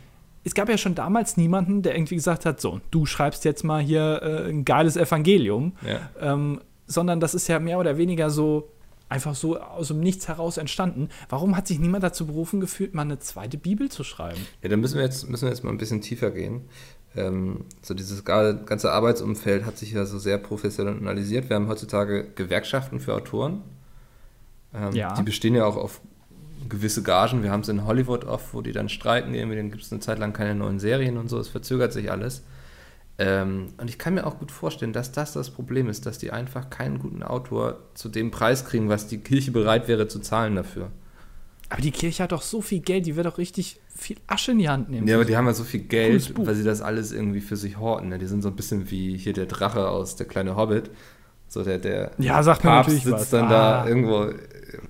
es gab ja schon damals niemanden, der irgendwie gesagt hat, so, du schreibst jetzt mal hier äh, ein geiles Evangelium, Ja. ähm, sondern das ist ja mehr oder weniger so einfach so aus dem Nichts heraus entstanden. Warum hat sich niemand dazu berufen gefühlt, mal eine zweite Bibel zu schreiben? Ja, dann müssen wir jetzt, müssen wir jetzt mal ein bisschen tiefer gehen. Ähm, so dieses ga- ganze Arbeitsumfeld hat sich ja so sehr professionalisiert. Wir haben heutzutage Gewerkschaften für Autoren. Ähm, Ja. Die bestehen ja auch auf gewisse Gagen. Wir haben es in Hollywood oft, wo die dann streiken, irgendwie, dann gibt es eine Zeit lang keine neuen Serien und so, es verzögert sich alles. Ähm, und ich kann mir auch gut vorstellen, dass das das Problem ist, dass die einfach keinen guten Autor zu dem Preis kriegen, was die Kirche bereit wäre zu zahlen dafür. Aber die Kirche hat doch so viel Geld, die wird doch richtig viel Asche in die Hand nehmen. Ja, aber die haben ja so viel Geld, weil sie das alles irgendwie für sich horten. Ne? Die sind so ein bisschen wie hier der Drache aus Der kleine Hobbit. So der, der Ja, sagt Papst natürlich sitzt was. dann Ah. da irgendwo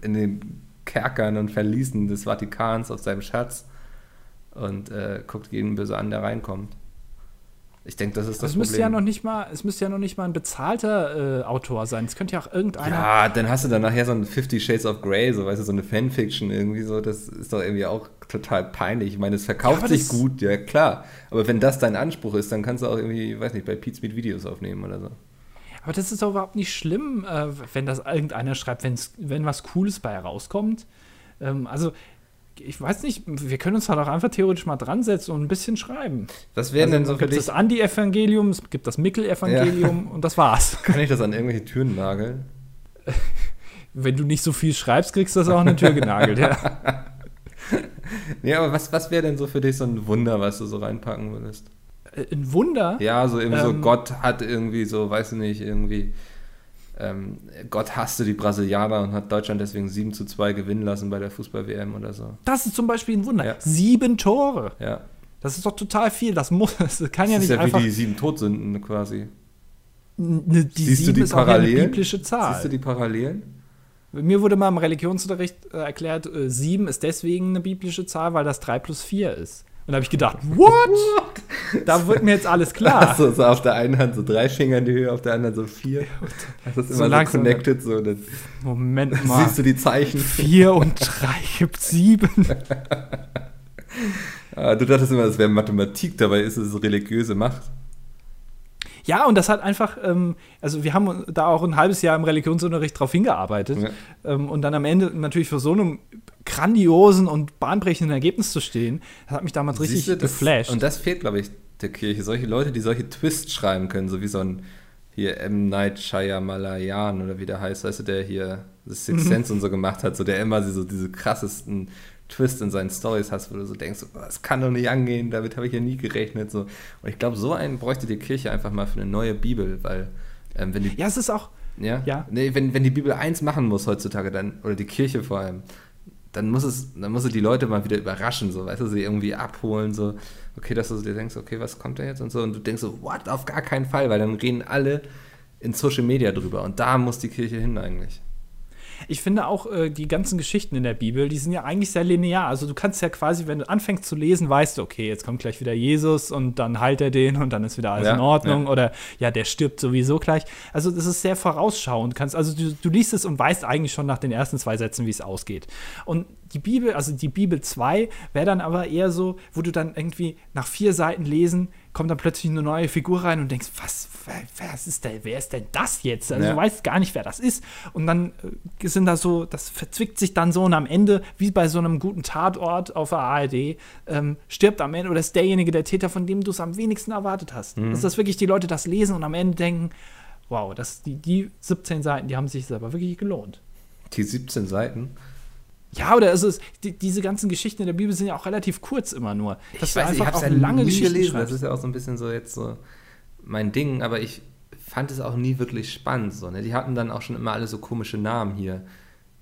in den Kerkern und Verließen des Vatikans auf seinem Schatz und äh, guckt jeden böse an, der reinkommt. Ich denke, das ist das Das müsste Problem. ja noch nicht mal, es müsste ja noch nicht mal ein bezahlter äh, Autor sein. Es könnte ja auch irgendeiner. ja, dann hast du dann nachher so ein Fifty Shades of Grey, so weißt du, so eine Fanfiction irgendwie so, das ist doch irgendwie auch total peinlich. Ich meine, es verkauft Ja, sich gut, ja klar. Aber wenn das dein Anspruch ist, dann kannst du auch irgendwie, weiß nicht, bei Pete Speed Videos aufnehmen oder so. Aber das ist doch überhaupt nicht schlimm, äh, wenn das irgendeiner schreibt, wenn's, wenn was Cooles bei herauskommt. Ähm, also, ich weiß nicht, wir können uns halt auch einfach theoretisch mal dran setzen und ein bisschen schreiben. Was wäre Also, denn so es für gibt dich? das Andi-Evangelium, es gibt das Mickel-Evangelium und das war's. Kann ich das an irgendwelche Türen nageln? Wenn du nicht so viel schreibst, kriegst du das auch an eine Tür genagelt. Ja. Nee, aber was, was wäre denn so für dich so ein Wunder, was du so reinpacken würdest? Äh, Ein Wunder. Ja, so so, Ähm. Gott hat irgendwie so, weiß ich nicht, irgendwie, ähm, Gott hasste die Brasilianer und hat Deutschland deswegen 7 zu 2 gewinnen lassen bei der Fußball-WM oder so. Das ist zum Beispiel ein Wunder. Ja. Sieben Tore. Ja. Das ist doch total viel. Das muss, das kann ja das ist nicht ja einfach. wie die sieben Todsünden quasi. Ne, die Siehst du sieben die ist auch ja eine Parallelen? biblische Zahl. Siehst du die Parallelen? Mir wurde mal im Religionsunterricht äh, erklärt, äh, sieben ist deswegen eine biblische Zahl, weil das 3 plus 4 ist. Und da habe ich gedacht, what? da wird mir jetzt alles klar. Achso, so auf der einen Hand so drei Finger in die Höhe, auf der anderen so vier. Das ist So immer so, langsam- connected, so. Dann Moment mal. siehst du die Zeichen. 4 und 3 gibt 7. Ah, du dachtest immer, es wäre Mathematik, dabei ist es religiöse Macht. Ja, und das hat einfach, ähm, also wir haben da auch ein halbes Jahr im Religionsunterricht drauf hingearbeitet. Ja. Ähm, und dann am Ende natürlich für so einem grandiosen und bahnbrechenden Ergebnis zu stehen, das hat mich damals richtig Siehst du, das, geflasht. Und das fehlt, glaube ich, der Kirche. Solche Leute, die solche Twists schreiben können, so wie so ein hier M. Night Shyamalan oder wie der heißt, weißt du, der hier The Mhm. Sixth Sense und so gemacht hat, so der immer so diese krassesten Twists in seinen Stories hast, wo du so denkst, das kann doch nicht angehen, damit habe ich ja nie gerechnet. So. Und ich glaube, so einen bräuchte die Kirche einfach mal für eine neue Bibel, weil ähm, wenn die ja, es ist auch, ja? Ja. Nee, wenn, wenn die Bibel eins machen muss heutzutage, dann, oder die Kirche vor allem, dann muss es, dann muss sie die Leute mal wieder überraschen, so, weißt du, sie irgendwie abholen, so, okay, dass du dir denkst, okay, was kommt da jetzt und so, und du denkst so, what, auf gar keinen Fall, weil dann reden alle in Social Media drüber und da muss die Kirche hin eigentlich. Ich finde auch äh, die ganzen Geschichten in der Bibel, die sind ja eigentlich sehr linear. Also du kannst ja quasi, wenn du anfängst zu lesen, weißt du, okay, jetzt kommt gleich wieder Jesus und dann heilt er den und dann ist wieder alles Ja, in Ordnung ja. oder ja, der stirbt sowieso gleich. Also das ist sehr vorausschauend. Kannst, also du, du liest es und weißt eigentlich schon nach den ersten zwei Sätzen, wie es ausgeht. Und die Bibel, also die Bibel 2, wäre dann aber eher so, wo du dann irgendwie nach vier Seiten lesen, kommt dann plötzlich eine neue Figur rein und denkst, was, wer, wer ist denn, wer ist denn das jetzt? Also Ja. du weißt gar nicht, wer das ist. Und dann äh, sind da so, das verzwickt sich dann so und am Ende, wie bei so einem guten Tatort auf der ARD, ähm, stirbt am Ende oder ist derjenige der Täter, von dem du es am wenigsten erwartet hast. Mhm. Dass das wirklich die Leute das lesen und am Ende denken, wow, das, die, die 17 Seiten, die haben sich aber wirklich gelohnt. Die 17 Seiten. Ja, oder ist es, die, diese ganzen Geschichten in der Bibel sind ja auch relativ kurz immer nur. Dass ich weiß, ich einfach habe auch ja lange Geschichten gelesen, das ist ja auch so ein bisschen so jetzt so mein Ding, aber ich fand es auch nie wirklich spannend. So, ne? Die hatten dann auch schon immer alle so komische Namen hier.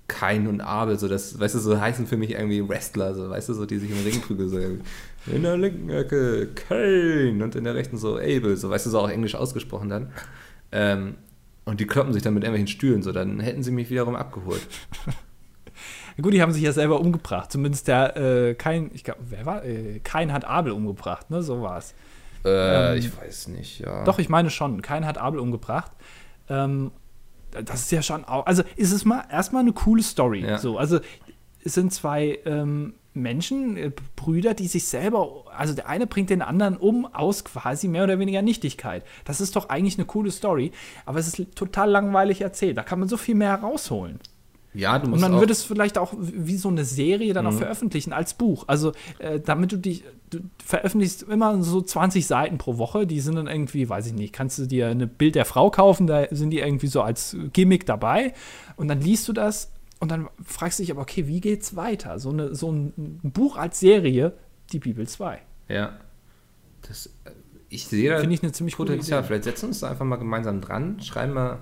Kain und Abel, so das, weißt du, so heißen für mich irgendwie Wrestler, so, weißt du, so die sich im Ring prügeln, so in der linken Ecke Kain und in der rechten so Abel, so weißt du, so auch englisch ausgesprochen dann. Ähm, und die kloppen sich dann mit irgendwelchen Stühlen, so dann hätten sie mich wiederum abgeholt. Gut, die haben sich ja selber umgebracht. Zumindest der äh, Kain, ich glaube, wer war? Äh, Kain hat Abel umgebracht, ne? So war es. Äh, ähm, ich weiß nicht, ja. Doch, ich meine schon. Kain hat Abel umgebracht. Ähm, das ist ja schon auch. Also ist es mal erstmal eine coole Story. Ja. So, also es sind zwei ähm, Menschen, äh, Brüder, die sich selber, also der eine bringt den anderen um aus quasi mehr oder weniger Nichtigkeit. Das ist doch eigentlich eine coole Story, aber es ist total langweilig erzählt. Da kann man so viel mehr herausholen. Ja, du musst Und man würde es vielleicht auch wie so eine Serie dann mhm. auch veröffentlichen als Buch. Also, äh, damit du dich, du veröffentlichst immer so 20 Seiten pro Woche, die sind dann irgendwie, weiß ich nicht, kannst du dir ein Bild der Frau kaufen, da sind die irgendwie so als Gimmick dabei. Und dann liest du das und dann fragst du dich aber, okay, wie geht's weiter? So, eine, so ein Buch als Serie, die Bibel 2. Ja. Das, äh, ich sehe da Finde ich eine ziemlich Potenzial. Vielleicht setzen wir uns da einfach mal gemeinsam dran, schreiben mal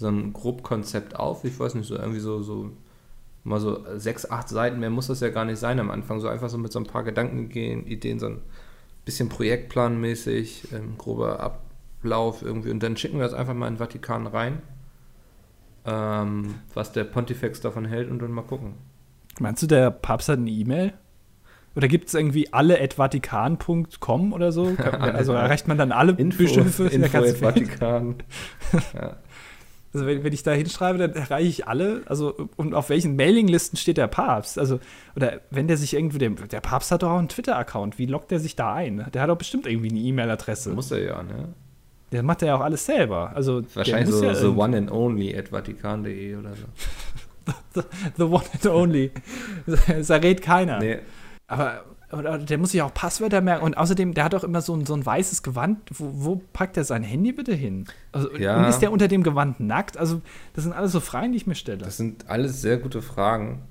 so ein Grobkonzept auf. Ich weiß nicht, so irgendwie so, so mal so sechs, acht Seiten, mehr muss das ja gar nicht sein am Anfang. So einfach so mit so ein paar Gedanken gehen, Ideen, so ein bisschen projektplanmäßig, ähm, grober Ablauf irgendwie. Und dann schicken wir das einfach mal in den Vatikan rein, ähm, was der Pontifex davon hält und dann mal gucken. Meinst du, der Papst hat eine E-Mail? Oder gibt es irgendwie alle at vatikan.com oder so? also erreicht man dann alle Info, Bischöfe in der ganzen Vatikan. ja. Also wenn, wenn ich da hinschreibe, dann erreiche ich alle. Also und auf welchen Mailinglisten steht der Papst? Also oder wenn der sich irgendwie der, der Papst hat doch auch einen Twitter-Account. Wie lockt der sich da ein? Der hat doch bestimmt irgendwie eine E-Mail-Adresse. Muss er ja, ne? Der macht ja auch alles selber. Also wahrscheinlich so ja the one and only at vatikan.de oder so. the, the, one and only. Das errät keiner. Nee. Aber oder der muss sich auch Passwörter merken. Und außerdem, der hat auch immer so ein, so ein weißes Gewand. Wo, wo packt er sein Handy bitte hin? Also, ja. Und ist der unter dem Gewand nackt? Also, das sind alles so Fragen, die ich mir stelle. Das sind alles sehr gute Fragen.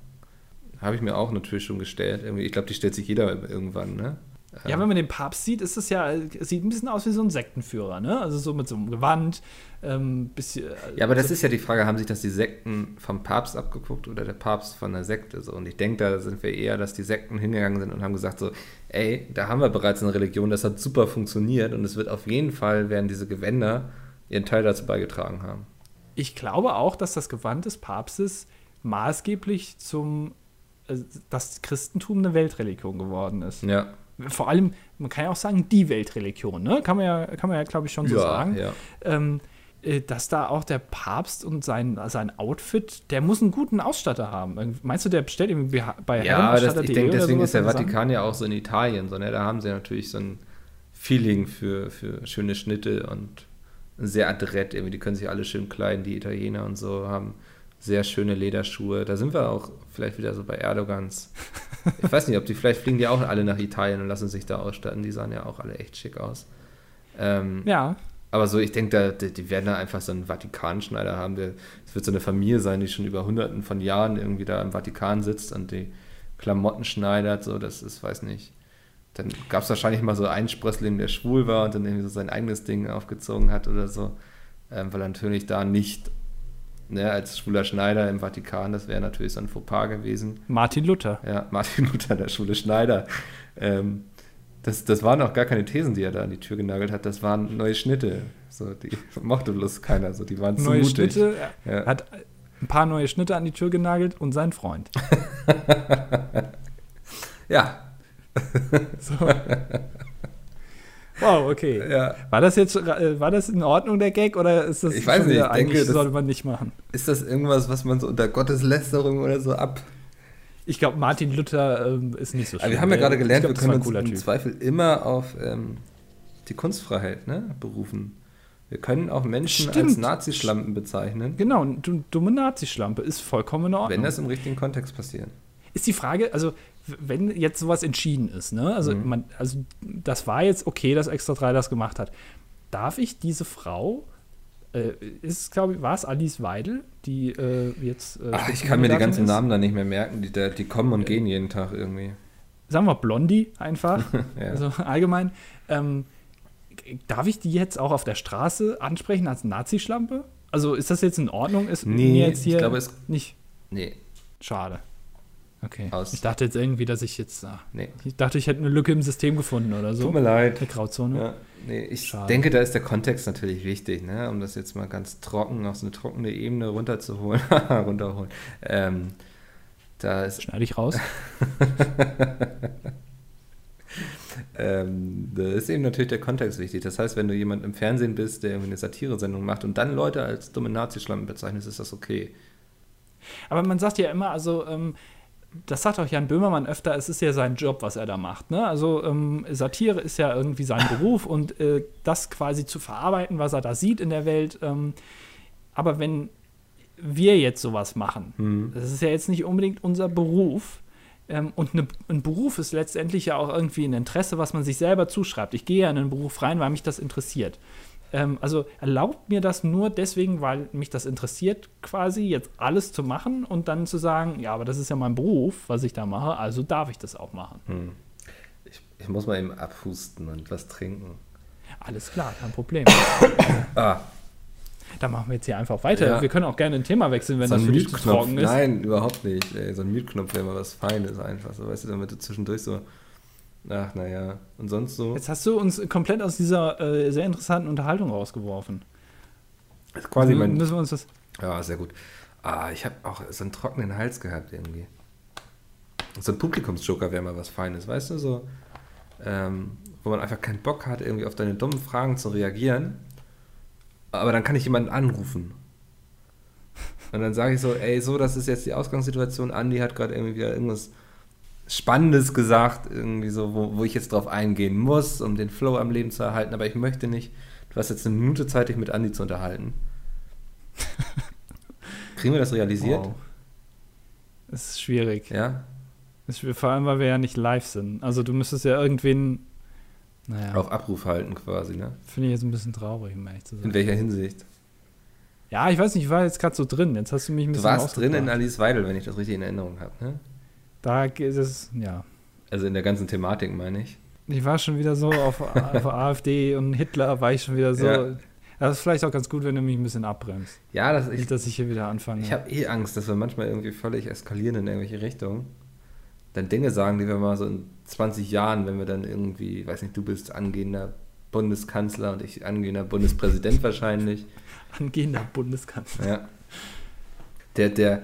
Habe ich mir auch natürlich schon gestellt. Ich glaube, die stellt sich jeder irgendwann, ne? Ja, wenn man den Papst sieht, ist es ja, sieht ein bisschen aus wie so ein Sektenführer, ne? Also so mit so einem Gewand, ähm, bisschen. Äh, ja, aber das so ist ja die Frage, haben sich das die Sekten vom Papst abgeguckt oder der Papst von der Sekte? So? Und ich denke, da sind wir eher, dass die Sekten hingegangen sind und haben gesagt so, ey, da haben wir bereits eine Religion, das hat super funktioniert und es wird auf jeden Fall, werden diese Gewänder ihren Teil dazu beigetragen haben. Ich glaube auch, dass das Gewand des Papstes maßgeblich zum, äh, das Christentum eine Weltreligion geworden ist. Ja vor allem, man kann ja auch sagen, die Weltreligion, ne? Kann man ja, kann man ja glaube ich, schon so ja, sagen. Ja. Ähm, äh, dass da auch der Papst und sein, sein Outfit, der muss einen guten Ausstatter haben. Meinst du, der bestellt irgendwie bei Ja, das, ich denke, deswegen ist der Vatikan ja auch so in Italien. So, ne? Da haben sie natürlich so ein Feeling für, für schöne Schnitte und sehr adrett. Irgendwie, die können sich alle schön kleiden, die Italiener und so haben sehr schöne Lederschuhe. Da sind wir auch vielleicht wieder so bei Erdogans. Ich weiß nicht, ob die, vielleicht fliegen die auch alle nach Italien und lassen sich da ausstatten. Die sahen ja auch alle echt schick aus. Ähm, ja. Aber so, ich denke, die, die, werden da einfach so einen Vatikanschneider haben. Es wird so eine Familie sein, die schon über hunderten von Jahren irgendwie da im Vatikan sitzt und die Klamotten schneidert. So, das ist, weiß nicht. Dann gab es wahrscheinlich mal so einen Sprössling, der schwul war und dann irgendwie so sein eigenes Ding aufgezogen hat oder so. Ähm, weil er natürlich da nicht ne, als schwuler Schneider im Vatikan, das wäre natürlich so ein Fauxpas gewesen. Martin Luther. Ja, Martin Luther, der schwule Schneider. Ähm, das, das waren auch gar keine Thesen, die er da an die Tür genagelt hat, das waren neue Schnitte. So, die mochte bloß keiner, so, die waren zu Neue mutig. Schnitte, ja. hat ein paar neue Schnitte an die Tür genagelt und sein Freund. ja. so. Wow, okay. Ja. War das jetzt äh, war das in Ordnung der Gag oder ist das ich weiß nicht, ich eigentlich denke, sollte man nicht machen? Ist das irgendwas, was man so unter Gotteslästerung oder so ab? Ich glaube, Martin Luther ähm, ist nicht so schlimm. wir haben ja gerade gelernt, glaub, wir können uns im typ. Zweifel immer auf ähm, die Kunstfreiheit ne, berufen. Wir können auch Menschen Stimmt. als Nazischlampen bezeichnen. Genau, dumme Nazischlampe ist vollkommen in Ordnung. Wenn das im richtigen Kontext passiert. Ist die Frage, also wenn jetzt sowas entschieden ist, ne? Also, mhm. man, also das war jetzt okay, dass Extra 3 das gemacht hat. Darf ich diese Frau, äh, ist glaube ich, war es Alice Weidel, die äh, jetzt. Äh, Ach, ich kann mir die ganzen ist? Namen da nicht mehr merken, die, die kommen und gehen jeden Tag irgendwie. Sagen wir Blondie einfach, ja. also allgemein. Ähm, darf ich die jetzt auch auf der Straße ansprechen als Nazi-Schlampe? Also ist das jetzt in Ordnung? Ist Nee, mir jetzt hier ich glaube, es- nicht Nee, schade. Okay. Aus- ich dachte jetzt irgendwie, dass ich jetzt. ah, nee. Ich dachte, ich hätte eine Lücke im System gefunden oder so. Tut mir leid. Eine Grauzone. Ja, nee, ich Schade. denke, da ist der Kontext natürlich wichtig, ne? um das jetzt mal ganz trocken auf so eine trockene Ebene runterzuholen. runterholen. Ähm, da ist, Schneide ich raus. ähm, da ist eben natürlich der Kontext wichtig. Das heißt, wenn du jemand im Fernsehen bist, der irgendwie eine Satire-Sendung macht und dann Leute als dumme Nazischlampen bezeichnest, ist das okay. Aber man sagt ja immer, also ähm, das sagt auch Jan Böhmermann öfter, es ist ja sein Job, was er da macht. Ne? Also ähm, Satire ist ja irgendwie sein Beruf und äh, das quasi zu verarbeiten, was er da sieht in der Welt. Ähm, aber wenn wir jetzt sowas machen, Hm. das ist ja jetzt nicht unbedingt unser Beruf. Ähm, und ne, ein Beruf ist letztendlich ja auch irgendwie ein Interesse, was man sich selber zuschreibt. Ich gehe ja in einen Beruf rein, weil mich das interessiert. Ähm, also erlaubt mir das nur deswegen, weil mich das interessiert, quasi jetzt alles zu machen und dann zu sagen, ja, aber das ist ja mein Beruf, was ich da mache, also darf ich das auch machen. Hm. Ich, ich muss mal eben abhusten und was trinken. Alles klar, kein Problem. Ah, Dann machen wir jetzt hier einfach weiter. Ja. Wir können auch gerne ein Thema wechseln, wenn so das für dich trocken ist. Nein, überhaupt nicht. Ey, so ein Mute-Knopf wäre mal was Feines einfach. So, weißt du, damit du zwischendurch so, ach naja. Und sonst so. Jetzt hast du uns komplett aus dieser äh, sehr interessanten Unterhaltung rausgeworfen. ist quasi mein, Müssen wir uns das. Ja, sehr gut. Ah, ich habe auch so einen trockenen Hals gehabt irgendwie. So ein Publikumsjoker wäre mal was Feines, weißt du, so, ähm, wo man einfach keinen Bock hat, irgendwie auf deine dummen Fragen zu reagieren. Aber dann kann ich jemanden anrufen. Und dann sage ich so, ey, so, das ist jetzt die Ausgangssituation. Andi hat gerade irgendwie wieder irgendwas Spannendes gesagt, irgendwie so, wo, wo ich jetzt drauf eingehen muss, um den Flow am Leben zu erhalten. Aber ich möchte nicht, du hast jetzt eine Minute Zeit, dich mit Andi zu unterhalten. Kriegen wir das realisiert? Wow. Das ist schwierig. Ja? Ist. Vor allem, weil wir ja nicht live sind. Also du müsstest ja irgendwen. Naja, Auf Abruf halten quasi, ne? finde ich jetzt ein bisschen traurig, um ehrlich zu In sein. welcher Hinsicht? Ja, ich weiß nicht, ich war jetzt gerade so drin. Jetzt hast du mich ein Du bisschen warst drin in. Alice Weidel, wenn ich das richtig in Erinnerung habe, ne? Da geht es, ja. Also in der ganzen Thematik, meine ich. Ich war schon wieder so auf, auf AfD und Hitler war ich schon wieder so. Ja. Das ist vielleicht auch ganz gut, wenn du mich ein bisschen abbremst. Ja, das, ich, Nicht, dass ich hier wieder anfange. ich habe eh Angst, dass wir manchmal irgendwie völlig eskalieren in irgendwelche Richtungen. Dann Dinge sagen, die wir mal so in 20 Jahren, wenn wir dann irgendwie, weiß nicht, du bist angehender Bundeskanzler und ich angehender Bundespräsident wahrscheinlich. Angehender Bundeskanzler. Ja. Der, der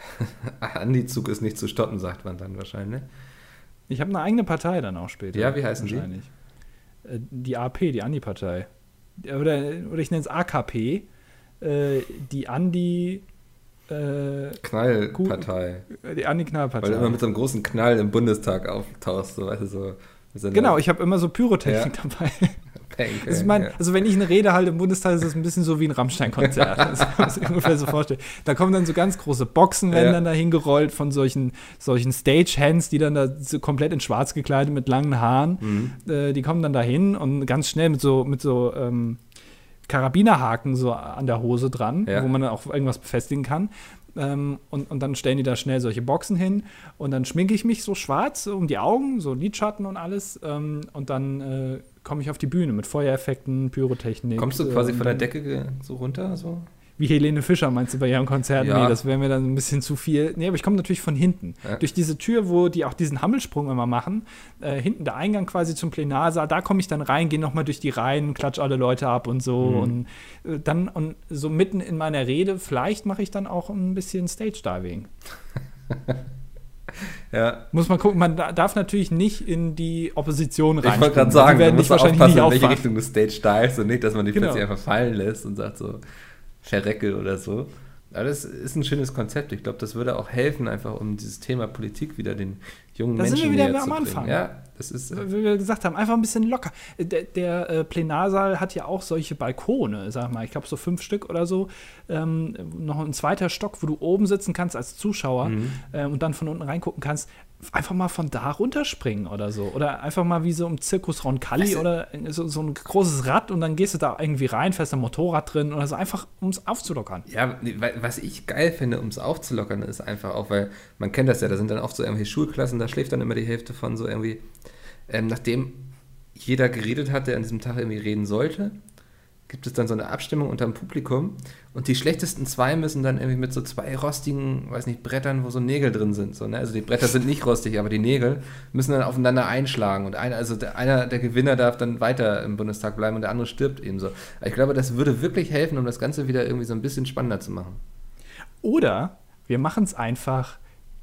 Andi-Zug ist nicht zu stoppen, sagt man dann wahrscheinlich. Ich habe eine eigene Partei dann auch später. Ja, wie heißen die? wahrscheinlich. Äh, Die AP, die Andi-Partei. Oder, oder ich nenne es AKP. Äh, die Andi. Äh, Knallpartei. die Weil du immer Andi-Knallpartei. mit so einem großen Knall im Bundestag auftauchst, so, weißt du, so. Genau, ich habe immer so Pyrotechnik dabei. Peng, Also, ich Peng, mein, ja. also wenn ich eine Rede halte im Bundestag, ist es ein bisschen so wie ein Rammstein-Konzert. Das kann man sich ungefähr so vorstellen. Da kommen dann so ganz große Boxen, werden Ja. dann da hingerollt von solchen, solchen Stage-Hands, die dann da so komplett in schwarz gekleidet mit langen Haaren. Mhm. Äh, die kommen dann da hin und ganz schnell mit so, mit so ähm, Karabinerhaken so an der Hose dran, Ja. wo man dann auch irgendwas befestigen kann. Ähm, und, und dann stellen die da schnell solche Boxen hin und dann schminke ich mich so schwarz um die Augen, so Lidschatten und alles. Ähm, und dann äh, komme ich auf die Bühne mit Feuereffekten, Pyrotechnik. Kommst du quasi äh, von der Decke ge- so runter? So? Wie Helene Fischer meinst du bei ihrem Konzert? Ja. Nee, das wäre mir dann ein bisschen zu viel. Nee, aber ich komme natürlich von hinten. Ja. Durch diese Tür, wo die auch diesen Hammelsprung immer machen, äh, hinten der Eingang quasi zum Plenarsaal, da komme ich dann rein, gehe nochmal durch die Reihen, klatsch alle Leute ab und so. Mhm. Und äh, dann, und so mitten in meiner Rede, vielleicht mache ich dann auch ein bisschen Stage-Diving. Ja. Muss man gucken, man da- darf natürlich nicht in die Opposition Ich rein. wollte gerade sagen, die musst du wahrscheinlich aufpassen, nicht in welche. Richtung du Stage stylst und nicht, dass man dich Genau. plötzlich einfach fallen lässt und sagt so, verrecke oder so. Aber das ist ein schönes Konzept. Ich glaube, das würde auch helfen, einfach um dieses Thema Politik wieder den jungen Da sind Menschen wir wieder näher am zu bringen. Anfang. Ja, das ist. äh, wie wir gesagt haben, einfach ein bisschen locker. Der, der äh, Plenarsaal hat ja auch solche Balkone, sag mal, ich glaube so fünf Stück oder so. Ähm, noch ein zweiter Stock, wo du oben sitzen kannst als Zuschauer Mhm. ähm, und dann von unten reingucken kannst. Einfach mal von da runterspringen oder so. Oder einfach mal wie so im Zirkus Roncalli du- oder so, so ein großes Rad und dann gehst du da irgendwie rein, fährst ein Motorrad drin oder so, einfach um es aufzulockern. Ja, was ich geil finde, um es aufzulockern, ist einfach auch, weil man kennt das ja, da sind dann oft so irgendwelche Schulklassen, da schläft dann immer die Hälfte von so irgendwie, ähm, nachdem jeder geredet hat, der an diesem Tag irgendwie reden sollte, gibt es dann so eine Abstimmung unter dem Publikum und die schlechtesten zwei müssen dann irgendwie mit so zwei rostigen, weiß nicht, Brettern, wo so Nägel drin sind. So, ne? Also die Bretter sind nicht rostig, aber die Nägel müssen dann aufeinander einschlagen und einer, also der, einer der Gewinner darf dann weiter im Bundestag bleiben und der andere stirbt ebenso. Ich glaube, das würde wirklich helfen, um das Ganze wieder irgendwie so ein bisschen spannender zu machen. Oder wir machen es einfach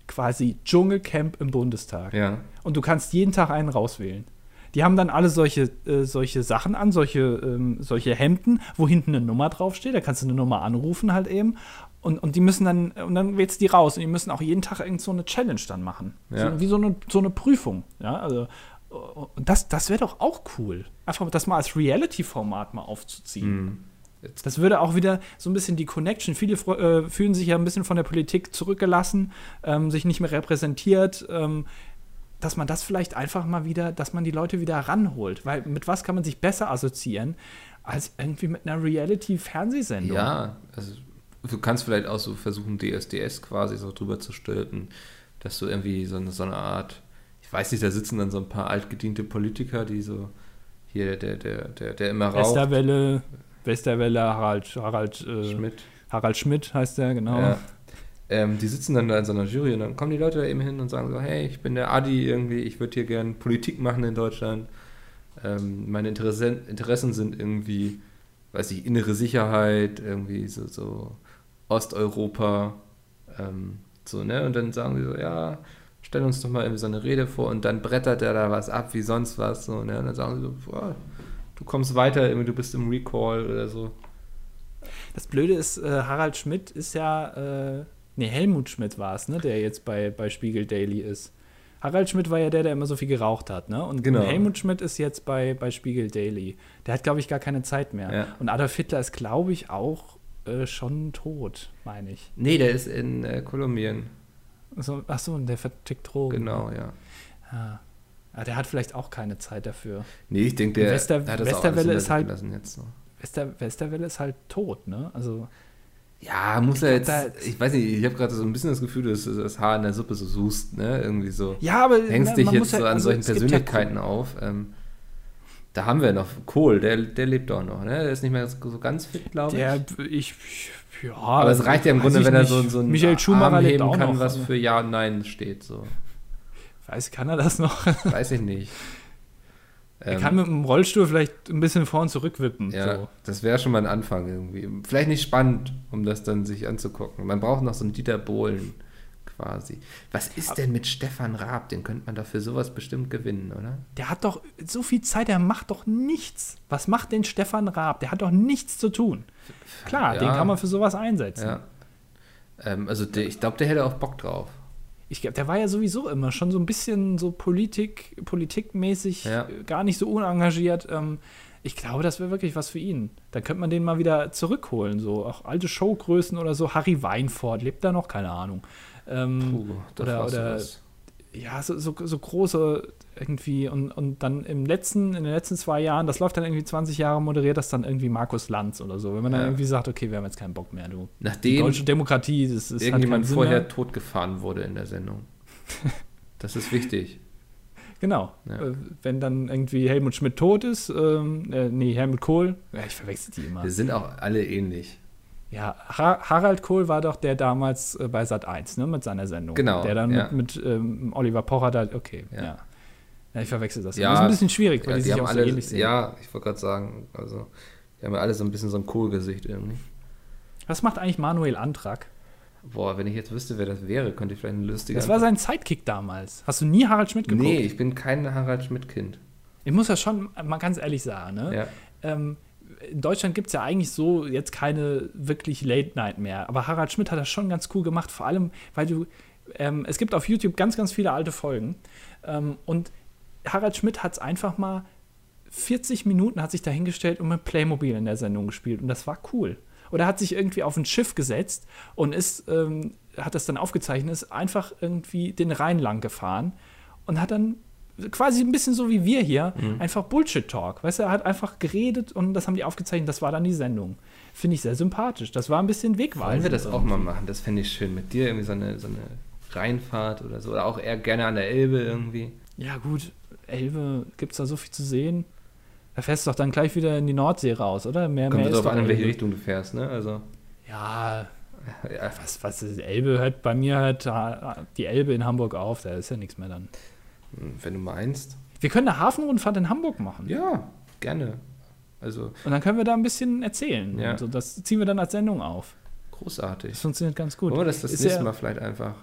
quasi Dschungelcamp im Bundestag. Ja. Und du kannst jeden Tag einen rauswählen. Die haben dann alle solche, äh, solche Sachen an, solche, ähm, solche Hemden, wo hinten eine Nummer draufsteht. Da kannst du eine Nummer anrufen halt eben. Und, und die müssen dann, und dann wählst du die raus. Und die müssen auch jeden Tag irgend so eine Challenge dann machen. Ja. So, wie so eine, so eine Prüfung. Ja, also. Und das, das wäre doch auch cool. Einfach das mal als Reality-Format mal aufzuziehen. Hm. Das würde auch wieder so ein bisschen die Connection. Viele äh, fühlen sich ja ein bisschen von der Politik zurückgelassen, ähm, sich nicht mehr repräsentiert. Ähm, dass man das vielleicht einfach mal wieder, dass man die Leute wieder ranholt. Weil mit was kann man sich besser assoziieren als irgendwie mit einer Reality-Fernsehsendung? Ja, also du kannst vielleicht auch so versuchen, DSDS quasi so drüber zu stülpen, dass du irgendwie so eine, so eine Art, ich weiß nicht, da sitzen dann so ein paar altgediente Politiker, die so hier, der, der, der, der immer raucht. Westerwelle, Westerwelle, Harald, Harald, äh, Schmidt. Harald Schmidt heißt der, genau. Ja. Ähm, die sitzen dann da in so einer Jury und dann kommen die Leute da eben hin und sagen so, hey, ich bin der Adi irgendwie, ich würde hier gern Politik machen in Deutschland. Ähm, meine Interessen, Interessen sind irgendwie, weiß ich, innere Sicherheit, irgendwie so, so Osteuropa, ähm, so, ne? Und dann sagen sie so, ja, stell uns doch mal irgendwie so eine Rede vor und dann brettert er da was ab wie sonst was, so, ne? Und dann sagen sie so, boah, du kommst weiter, irgendwie, du bist im Recall oder so. Das Blöde ist, äh, Harald Schmidt ist ja, äh, nee, Helmut Schmidt war es, ne, der jetzt bei, bei Spiegel Daily ist. Harald Schmidt war ja der, der immer so viel geraucht hat, ne? Und Genau. Helmut Schmidt ist jetzt bei, bei Spiegel Daily. Der hat, glaube ich, gar keine Zeit mehr. Ja. Und Adolf Hitler ist, glaube ich, auch äh, schon tot, meine ich. Nee, der ist in äh, Kolumbien. So, ach so, und der vertickt Drogen. Genau, ja. Ja. Ja, der hat vielleicht auch keine Zeit dafür. Nee, ich denke, der Wester- hat das auch Westerwelle alles ist halt- jetzt so. Wester, Westerwelle ist halt tot, ne? Also, Ja, muss er jetzt. ich weiß nicht, ich habe gerade so ein bisschen das Gefühl, dass du das Haar in der Suppe so suchst, ne? Irgendwie so. ja, aber Hängst ne, dich jetzt ja- so an also, solchen Persönlichkeiten auf. Ähm, da haben wir noch Kohl, der, der lebt auch noch, ne? Der ist nicht mehr so ganz fit, glaube ich. Der, ich, ja, Aber es reicht ja im Grunde, wenn er so, so einen Michael Schumacher Arm heben kann, noch, was also. für Ja und Nein steht. So. Weiß, kann er das noch? Weiß ich nicht. er Ähm, kann mit dem Rollstuhl vielleicht ein bisschen vor und zurück wippen. Ja, So. das wäre schon mal ein Anfang irgendwie. Vielleicht nicht spannend, um das dann sich anzugucken. Man braucht noch so einen Dieter Bohlen quasi. Was ist denn mit Stefan Raab? Den könnte man doch für sowas bestimmt gewinnen, oder? Der hat doch so viel Zeit, der macht doch nichts. Was macht denn Stefan Raab? Der hat doch nichts zu tun. Klar, Ja. den kann man für sowas einsetzen. Ja. Ähm, also der, ich glaube, der hätte auch Bock drauf. Ich glaube, der war ja sowieso immer schon so ein bisschen so Politik, politikmäßig, Ja. äh, gar nicht so unengagiert. Ähm, ich glaube, das wäre wirklich was für ihn. Da könnte man den mal wieder zurückholen. So auch alte Showgrößen oder so. Harry Weinfurt lebt da noch, keine Ahnung. Ähm, Puh, da oder- oder-. Ja, so, so, so große irgendwie und, und dann im letzten, in den letzten zwei Jahren, das läuft dann irgendwie 20 Jahre, moderiert das dann irgendwie Markus Lanz oder so. Wenn man dann Ja. irgendwie sagt, okay, wir haben jetzt keinen Bock mehr, du. Die Nachdem deutsche Demokratie, das ist irgendjemand vorher totgefahren wurde in der Sendung. Das ist wichtig. Genau. Ja. Äh, wenn dann irgendwie Helmut Schmidt tot ist, ähm, äh, nee, Helmut Kohl, ja, ich verwechsel die immer. Wir sind auch alle ähnlich. Ja, ha Harald Kohl war doch der damals äh, bei Sat 1, ne, mit seiner Sendung. Genau, Der dann ja. mit, mit ähm, Oliver Pocher da, okay, ja. Ja. ja. ich verwechsel das. Ja, das ist ein bisschen schwierig, weil die die sich auch alle, so ähnlich sehen. ja, ich wollte gerade sagen, also die haben ja alle so ein bisschen so ein Kohlgesicht irgendwie. Was macht eigentlich Manuel Antrag? Boah, wenn ich jetzt wüsste, wer das wäre, könnte ich vielleicht eine lustige. Das war sein Sidekick damals. Hast du nie Harald Schmidt geguckt? Nee, ich bin kein Harald Schmidt-Kind. Ich muss das schon mal ganz ehrlich sagen. Ne? Ja. Ähm, in Deutschland gibt es ja eigentlich so jetzt keine wirklich Late Night mehr. Aber Harald Schmidt hat das schon ganz cool gemacht. Vor allem, weil du, ähm, es gibt auf YouTube ganz, ganz viele alte Folgen. Ähm, und Harald Schmidt hat es einfach mal 40 Minuten hat sich dahingestellt und mit Playmobil in der Sendung gespielt. Und das war cool. Oder hat sich irgendwie auf ein Schiff gesetzt und ist, ähm, hat das dann aufgezeichnet, ist einfach irgendwie den Rhein lang gefahren und hat dann quasi ein bisschen so wie wir hier, einfach Bullshit-Talk. Weißt du, er hat einfach geredet und das haben die aufgezeichnet, das war dann die Sendung. Finde ich sehr sympathisch. Das war ein bisschen wegweisend. Wollen wir das auch mal machen? Das fände ich schön. Mit dir irgendwie so eine, so eine Rheinfahrt oder so. Oder auch eher gerne an der Elbe irgendwie. Ja, gut. Elbe, gibt es da so viel zu sehen? Da fährst du doch dann gleich wieder in die Nordsee raus, oder? Mehr, Kommt mehr darauf an, in welche Richtung du fährst, ne? Also. Ja, ja. Was, was Elbe hört bei mir hört die Elbe in Hamburg auf, da ist ja nichts mehr dann. Wenn du meinst. Wir können eine Hafenrundfahrt in Hamburg machen. Ja, gerne. Also. Und dann können wir da ein bisschen erzählen. Ja. So, das ziehen wir dann als Sendung auf. Großartig. Das funktioniert ganz gut. Oder das das nächste ja, Mal vielleicht einfach.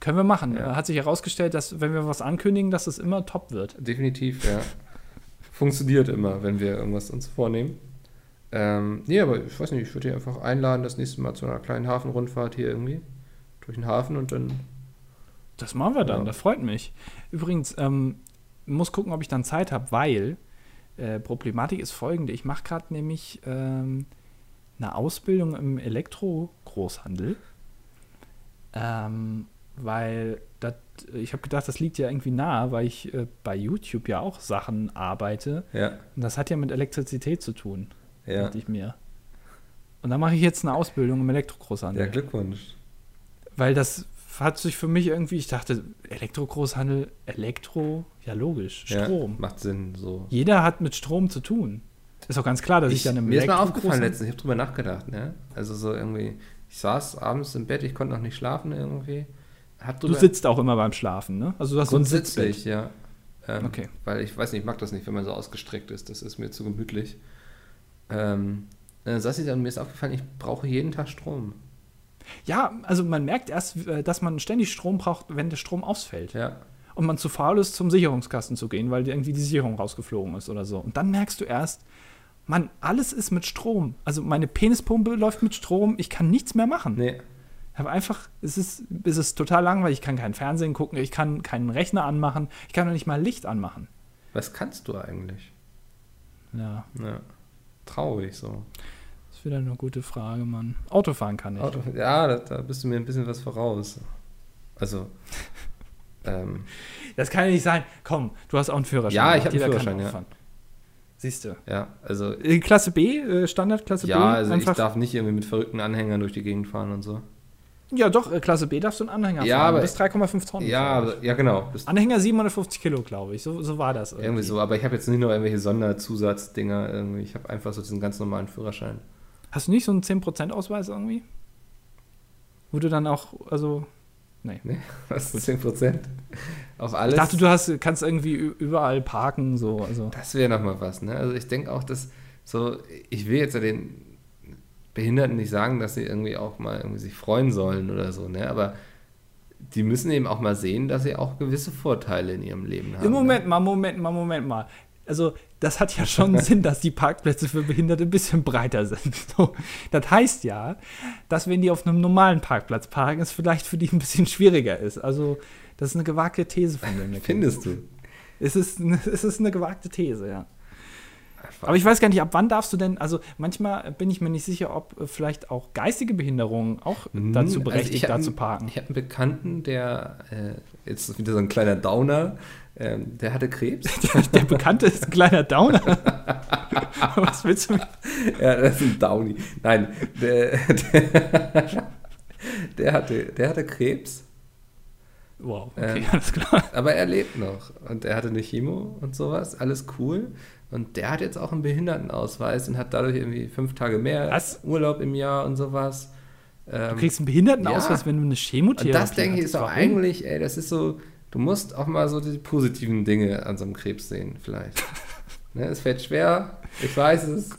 Können wir machen. Ja. Hat sich herausgestellt, dass wenn wir was ankündigen, dass es immer top wird. Definitiv, ja. Funktioniert immer, wenn wir irgendwas uns vornehmen. Ähm, nee, aber ich weiß nicht, ich würde dich einfach einladen, das nächste Mal zu einer kleinen Hafenrundfahrt hier irgendwie durch den Hafen und dann. Das machen wir dann, ja. das freut mich. Übrigens, ähm, muss gucken, ob ich dann Zeit habe, weil äh, Problematik ist folgende: Ich mache gerade nämlich ähm, eine Ausbildung im Elektro-Großhandel. Ähm, weil dat, ich habe gedacht, das liegt ja irgendwie nahe, weil ich äh, bei YouTube ja auch Sachen arbeite. Ja. Und das hat ja mit Elektrizität zu tun ja. dachte ich mir. Und dann mache ich jetzt eine Ausbildung im Elektrogroßhandel. Ja, Glückwunsch. Weil das hat sich für mich irgendwie, ich dachte, Elektrogroßhandel, Elektro, ja logisch, Strom. Ja, macht Sinn, so. Jeder hat mit Strom zu tun. Ist auch ganz klar, dass ich, ich dann im Mir ist mal aufgefallen letztens, ich habe drüber nachgedacht, ne? Also so irgendwie, ich saß abends im Bett, ich konnte noch nicht schlafen irgendwie. du sitzt auch immer beim Schlafen, ne? Also du hast so ja. Ähm, okay. Weil ich weiß nicht, ich mag das nicht, wenn man so ausgestreckt ist. Das ist mir zu gemütlich. Ähm, dann saß ich da und mir ist aufgefallen, ich brauche jeden Tag Strom. Ja, also man merkt erst, äh, dass man ständig Strom braucht, wenn der Strom ausfällt. Ja. Und man zu faul ist, zum Sicherungskasten zu gehen, weil irgendwie die Sicherung rausgeflogen ist oder so. Und dann merkst du erst, Mann, alles ist mit Strom. Also meine Penispumpe läuft mit Strom, ich kann nichts mehr machen. Nee. Aber einfach, es ist, es ist total langweilig. Ich kann kein Fernsehen gucken, ich kann keinen Rechner anmachen, ich kann noch nicht mal Licht anmachen. Was kannst du eigentlich? Ja. Ja traurig so. Ist wieder eine gute Frage, Mann. Autofahren kann ich. Auto, ja, da, da, bist du mir ein bisschen was voraus. Also. ähm, das kann ja nicht sein. Komm, du hast auch einen Führerschein. Ja, ich habe einen Führerschein, ja. Siehst du. Ja, also. Klasse B, äh, Standard Klasse ja, B? Ja, also einfach. ich darf nicht irgendwie mit verrückten Anhängern durch die Gegend fahren und so. Ja, doch, äh, Klasse B darfst du einen Anhänger ja, fahren. Aber, bis 3,5 Tonnen. Ja, aber, ja, genau. Anhänger 750 Kilo, glaube ich. So, so war das. Irgendwie. irgendwie so, aber ich habe jetzt nicht nur irgendwelche Sonderzusatzdinge. Irgendwie. Ich habe einfach so diesen ganz normalen Führerschein. Hast du nicht so einen 10% Ausweis irgendwie? Wo du dann auch, also. Nee. nee was ist 10%? Auf alles? Ich dachte, du hast, kannst irgendwie überall parken, so. Also. Das wäre nochmal was, ne? Also ich denke auch, dass so, ich will jetzt ja den Behinderten nicht sagen, dass sie irgendwie auch mal irgendwie sich freuen sollen oder so, ne? Aber die müssen eben auch mal sehen, dass sie auch gewisse Vorteile in ihrem Leben haben. Moment ne? mal, Moment mal, Moment mal. Also, das hat ja schon Sinn, dass die Parkplätze für Behinderte ein bisschen breiter sind. So, das heißt ja, dass wenn die auf einem normalen Parkplatz parken, es vielleicht für die ein bisschen schwieriger ist. Also, das ist eine gewagte These von mir. Findest du? Es ist, es ist eine gewagte These, ja. Aber ich weiß gar nicht, ab wann darfst du denn, also manchmal bin ich mir nicht sicher, ob äh, vielleicht auch geistige Behinderungen auch hm, dazu also berechtigt, also da zu parken. Ich habe einen Bekannten, der, äh, jetzt wieder so ein kleiner Downer, ähm, der hatte Krebs. der Bekannte ist ein kleiner Downer. Was willst du mit? Ja, das ist ein Downy. Nein, der, der, der, hatte, der hatte Krebs. Wow, okay, ähm, alles klar. Aber er lebt noch und er hatte eine Chemo und sowas, alles cool. Und der hat jetzt auch einen Behindertenausweis und hat dadurch irgendwie fünf Tage mehr Was? Urlaub im Jahr und sowas. Ähm, du kriegst einen Behindertenausweis, ja. wenn du eine Chemotherapie hast. Und das denke ich ist auch eigentlich, ey, das ist so, du musst auch mal so die positiven Dinge an so einem Krebs sehen, vielleicht. ne, es fällt schwer, ich weiß es.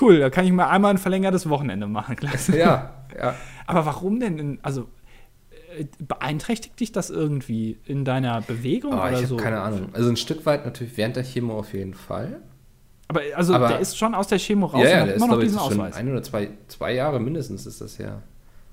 Cool, da kann ich mal einmal ein verlängertes Wochenende machen. Klasse. Ja, ja. Aber warum denn? In, also beeinträchtigt dich das irgendwie in deiner Bewegung oh, oder ich so? Keine Ahnung. Also ein Stück weit natürlich während der Chemo auf jeden Fall. Aber also Aber, der ist schon aus der Chemo raus ja, ja, und hat immer noch diesen Ausweis. Schon ein oder zwei, zwei Jahre mindestens ist das ja.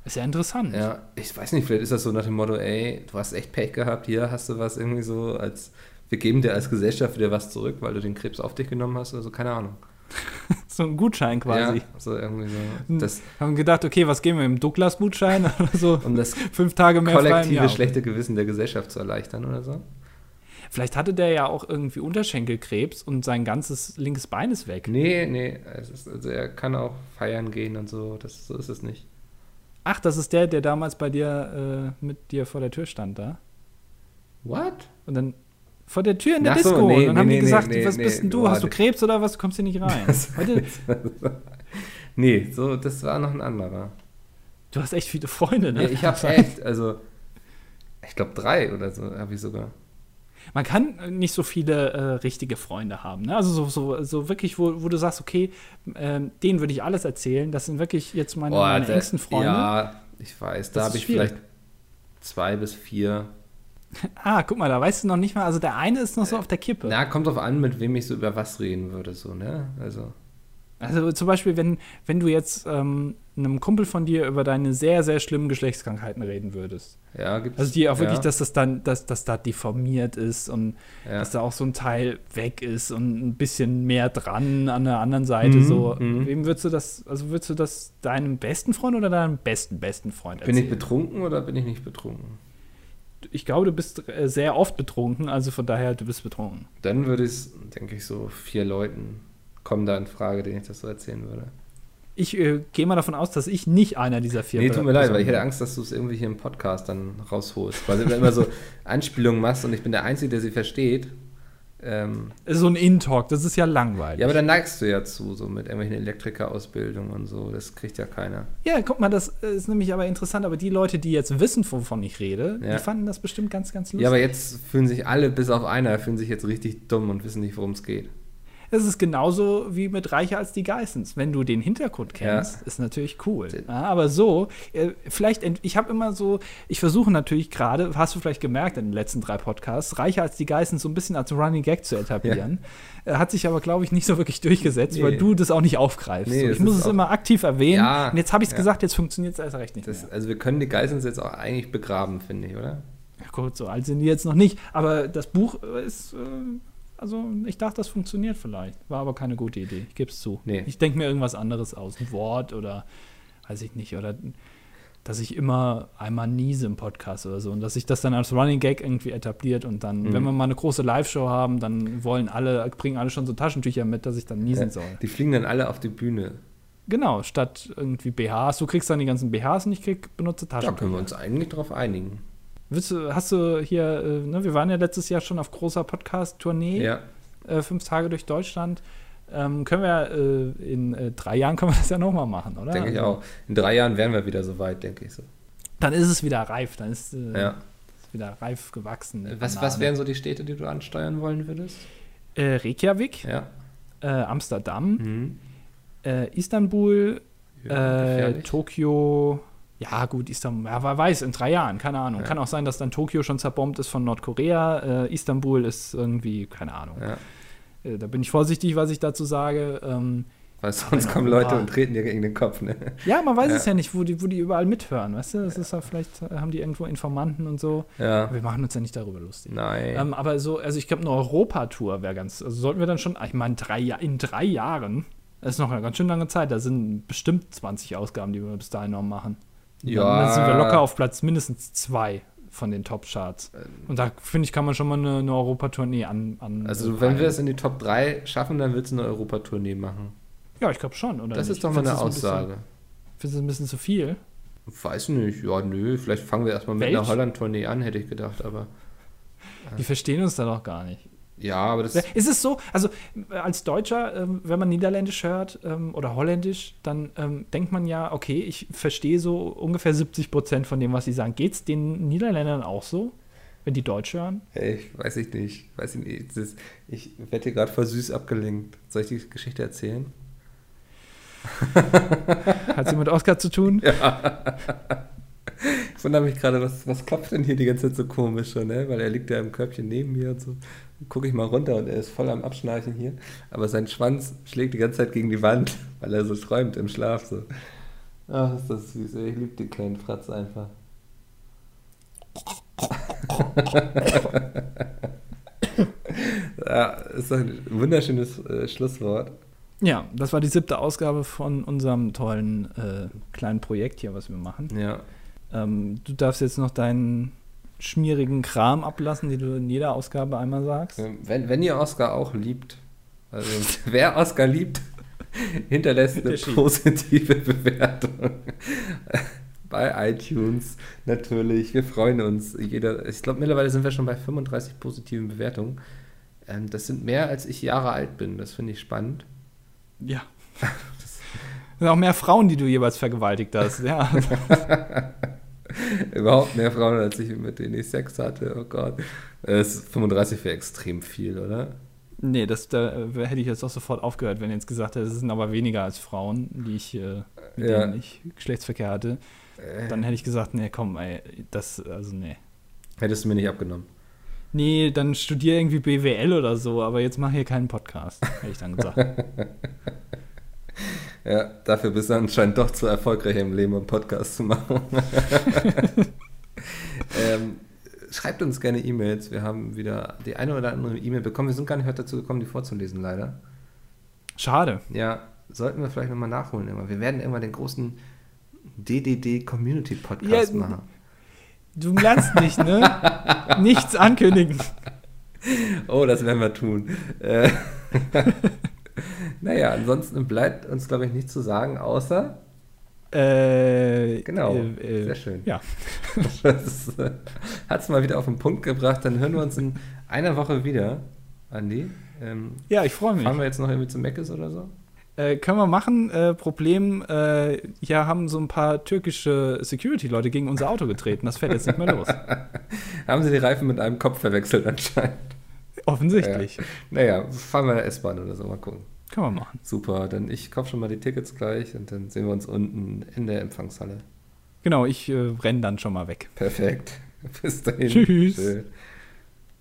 Ist ja interessant. Ja, ich weiß nicht, vielleicht ist das so nach dem Motto, ey, du hast echt Pech gehabt, hier hast du was irgendwie so als, wir geben dir als Gesellschaft wieder was zurück, weil du den Krebs auf dich genommen hast oder so, keine Ahnung. so ein Gutschein quasi. Ja, so irgendwie so. Das haben gedacht, okay, was geben wir im Douglas-Gutschein oder so? Um das fünf Tage mehr kollektive schlechte Gewissen der Gesellschaft zu erleichtern oder so. Vielleicht hatte der ja auch irgendwie Unterschenkelkrebs und sein ganzes linkes Bein ist weg. Nee, nee. Also er kann auch feiern gehen und so. Das, so ist es nicht. Ach, das ist der, der damals bei dir äh, mit dir vor der Tür stand da? What? Und dann vor der Tür in der Ach so, Disco. nee, und dann haben nee, die nee, gesagt, was bist denn du? boah, Hast du das- Krebs oder was? Du kommst hier nicht rein. Heute, nee, so, das war noch ein anderer. du hast echt viele Freunde, ne? Ja, ich habe echt, also, ich glaube drei oder so habe ich sogar. Man kann nicht so viele äh, richtige Freunde haben. Ne? Also so, so, so wirklich, wo, wo du sagst, okay, ähm, denen würde ich alles erzählen. Das sind wirklich jetzt meine, meine da- engsten Freunde. Ja, ich weiß, da habe ich schwierig. vielleicht zwei bis vier. Ah, guck mal, da weißt du noch nicht mal. Also der eine ist noch so auf der Kippe. Na, kommt drauf an, mit wem ich so über was reden würde, so, ne? Also, Also zum Beispiel, wenn, wenn du jetzt ähm, einem Kumpel von dir über deine sehr, sehr schlimmen Geschlechtskrankheiten reden würdest. ja, gibt's. Also die auch wirklich, ja, dass das dann, dass das da deformiert ist und ja. dass da auch so ein Teil weg ist und ein bisschen mehr dran an der anderen Seite. Mhm, so, mhm. wem würdest du das, also würdest du das deinem besten Freund oder deinem besten, besten Freund Bin ich erzählen? betrunken oder bin ich nicht betrunken? Ich glaube, du bist äh, sehr oft betrunken, also von daher, du bist betrunken. Dann würde ich, denke ich, so vier Leuten kommen da in Frage, denen ich das so erzählen würde. Ich äh, gehe mal davon aus, dass ich nicht einer dieser vier Nee, tut mir leid, weil ich hätte Angst, dass du es irgendwie hier im Podcast dann rausholst. Weil du immer so Anspielungen machst und ich bin der Einzige, der sie versteht. Ähm, bin. So ein In-Talk, das ist ja langweilig. ja, aber dann neigst du ja zu, so mit irgendwelchen Elektrikerausbildungen und so. Das kriegt ja keiner. Ja, guck mal, das ist nämlich aber interessant, aber die Leute, die jetzt wissen, wovon ich rede, Ja. die fanden das bestimmt ganz, ganz lustig. Ja, aber jetzt fühlen sich alle, bis auf einer, fühlen sich jetzt richtig dumm und wissen nicht, worum es geht. Es ist genauso wie mit Reicher als die Geissens. Wenn du den Hintergrund kennst, ist natürlich cool. Ja, aber so, äh, vielleicht, ich habe immer so, ich versuche natürlich gerade, hast du vielleicht gemerkt in den letzten drei Podcasts, Reicher als die Geissens so ein bisschen als Running Gag zu etablieren. Äh, Hat sich aber, glaube ich, nicht so wirklich durchgesetzt, weil Nee. du das auch nicht aufgreifst. Nee, so, das ich muss es immer aktiv erwähnen. Ja, und jetzt habe ich es ja. gesagt, jetzt funktioniert es erst recht nicht Das, also wir können die Geissens jetzt auch eigentlich begraben, finde ich, oder? Ja, gut, so alt sind die jetzt noch nicht. Aber das Buch äh, ist, äh, also ich dachte, das funktioniert vielleicht. War aber keine gute Idee. Ich gebe es zu. Nee. Ich denke mir irgendwas anderes aus. Ein Wort oder weiß ich nicht. Oder dass ich immer einmal niese im Podcast oder so. Und dass sich das dann als Running Gag irgendwie etabliert. Und dann, Mhm. wenn wir mal eine große Live-Show haben, dann wollen alle, bringen alle schon so Taschentücher mit, dass ich dann niesen Ja, soll. die fliegen dann alle auf die Bühne. Genau, statt irgendwie BHs. Du kriegst dann die ganzen BHs und ich krieg benutze Da Taschentücher. können wir uns eigentlich drauf einigen. Willst du, hast du hier, äh, ne, wir waren ja letztes Jahr schon auf großer Podcast-Tournee, Ja, äh, fünf Tage durch Deutschland. Ähm, können wir äh, in äh, drei Jahren können wir das ja nochmal machen, oder? denke ich Also, auch. In drei Jahren wären wir wieder so weit, denke ich so. Dann ist es wieder reif, dann ist es Ja. wieder reif gewachsen. Was, was wären so die Städte, die du ansteuern wollen würdest? Äh, Reykjavik, Ja. äh, Amsterdam, Mhm. äh, Istanbul, äh, gefährlich. Tokio. Ja, gut, Istanbul, ja, wer weiß, in drei Jahren, keine Ahnung. Ja. Kann auch sein, dass dann Tokio schon zerbombt ist von Nordkorea. Äh, Istanbul ist irgendwie, keine Ahnung. ja. Äh, da bin ich vorsichtig, was ich dazu sage. Ähm, Weil sonst kommen Europa- Leute und treten dir gegen den Kopf, ne? ja, man weiß es ja nicht, wo die, wo die überall mithören, weißt du? Das ist ja vielleicht, haben die irgendwo Informanten und so. Ja. Wir machen uns ja nicht darüber lustig. Nein. Ähm, aber so, also ich glaube, eine Europatour wäre ganz, also sollten wir dann schon, ich meine, drei, in drei Jahren, das ist noch eine ganz schön lange Zeit, da sind bestimmt 20 Ausgaben, die wir bis dahin noch machen. Ja. Dann, sind wir locker auf Platz mindestens zwei von den Top-Charts. Und da, finde ich, kann man schon mal eine, eine Europatournee an, an. also, wenn wir es in die Top 3 schaffen, dann willst du eine Europatournee machen. Ja, ich glaube schon, oder? Das nicht? ist doch mal eine Findest ein Aussage. Findest du ein bisschen zu viel? Weiß nicht, ja, nö, vielleicht fangen wir erstmal mit Welch? einer Holland-Tournee an, hätte ich gedacht, aber. Die verstehen uns da doch gar nicht. Ja, aber das. Ist es so, also als Deutscher, ähm, wenn man Niederländisch hört ähm, oder Holländisch, dann ähm, denkt man ja, okay, ich verstehe so ungefähr 70 Prozent von dem, was sie sagen. Geht es den Niederländern auch so, wenn die Deutsch hören? Ey, ich weiß ich nicht. Weiß ich nicht. Ist, ich werde hier gerade voll süß abgelenkt. Soll ich die Geschichte erzählen? Hat sie mit Oscar zu tun? Ich wundere mich gerade, was, was klopft denn hier die ganze Zeit so komisch schon, ne? Weil er liegt ja im Körbchen neben mir und so. Gucke ich mal runter und er ist voll am Abschnarchen hier. Aber sein Schwanz schlägt die ganze Zeit gegen die Wand, weil er so träumt im Schlaf. So. Ach, ist das süß. ey. Ich liebe den kleinen Fratz einfach. ja, ist doch ein wunderschönes äh, Schlusswort. Ja, das war die siebte Ausgabe von unserem tollen äh, kleinen Projekt hier, was wir machen. Ja. Ähm, du darfst jetzt noch deinen schmierigen Kram ablassen, den du in jeder Ausgabe einmal sagst. Ähm, Wenn, wenn ihr Oscar auch liebt, also wer Oscar liebt, hinterlässt eine positive Bewertung. bei iTunes natürlich. Wir freuen uns. Jeder, ich glaube, mittlerweile sind wir schon bei 35 positiven Bewertungen. Ähm, das sind mehr, als ich Jahre alt bin. Das finde ich spannend. Ja. Das sind auch mehr Frauen, die du jeweils vergewaltigt hast, ja. Überhaupt mehr Frauen, als ich mit denen ich Sex hatte. Oh Gott. Das 35 wäre extrem viel, oder? Nee, das, da äh, hätte ich jetzt auch sofort aufgehört, wenn ihr jetzt gesagt hättet, es sind aber weniger als Frauen, die ich, äh, mit Ja. denen ich Geschlechtsverkehr hatte. Dann hätte ich gesagt, nee, komm, ey, das, also nee. Hättest du mir nicht abgenommen. Nee, dann studier irgendwie BWL oder so, aber jetzt mach hier keinen Podcast, hätte ich dann gesagt. Ja, dafür bist du anscheinend doch zu erfolgreich im Leben, einen Podcast zu machen. ähm, schreibt uns gerne E-Mails. Wir haben wieder die eine oder andere E-Mail bekommen. Wir sind gar nicht heute dazu gekommen, die vorzulesen, leider. Schade. Ja, sollten wir vielleicht nochmal nachholen. Immer. Wir werden immer den großen DDD Community Podcast Ja, machen. Du lernst nicht, ne? Nichts ankündigen. Oh, das werden wir tun. Äh, naja, ansonsten bleibt uns, glaube ich, nichts zu sagen, außer. Äh, Genau, äh, äh, sehr schön. Ja. Das hat es mal wieder auf den Punkt gebracht. Dann hören wir uns in einer Woche wieder, Andi. Ähm, ja, ich freue mich. fahren wir jetzt noch irgendwie zu Meckes oder so? Äh, können wir machen. Äh, Problem, äh, hier haben so ein paar türkische Security-Leute gegen unser Auto getreten. Das fährt jetzt nicht mehr los. Haben sie die Reifen mit einem Kopf verwechselt anscheinend? Offensichtlich. Naja, fahren wir S-Bahn oder so, mal gucken. Können wir machen. Super, dann ich kaufe schon mal die Tickets gleich und dann sehen wir uns unten in der Empfangshalle. Genau, ich äh, renne dann schon mal weg. Perfekt. Bis dahin. Tschüss. Tschö.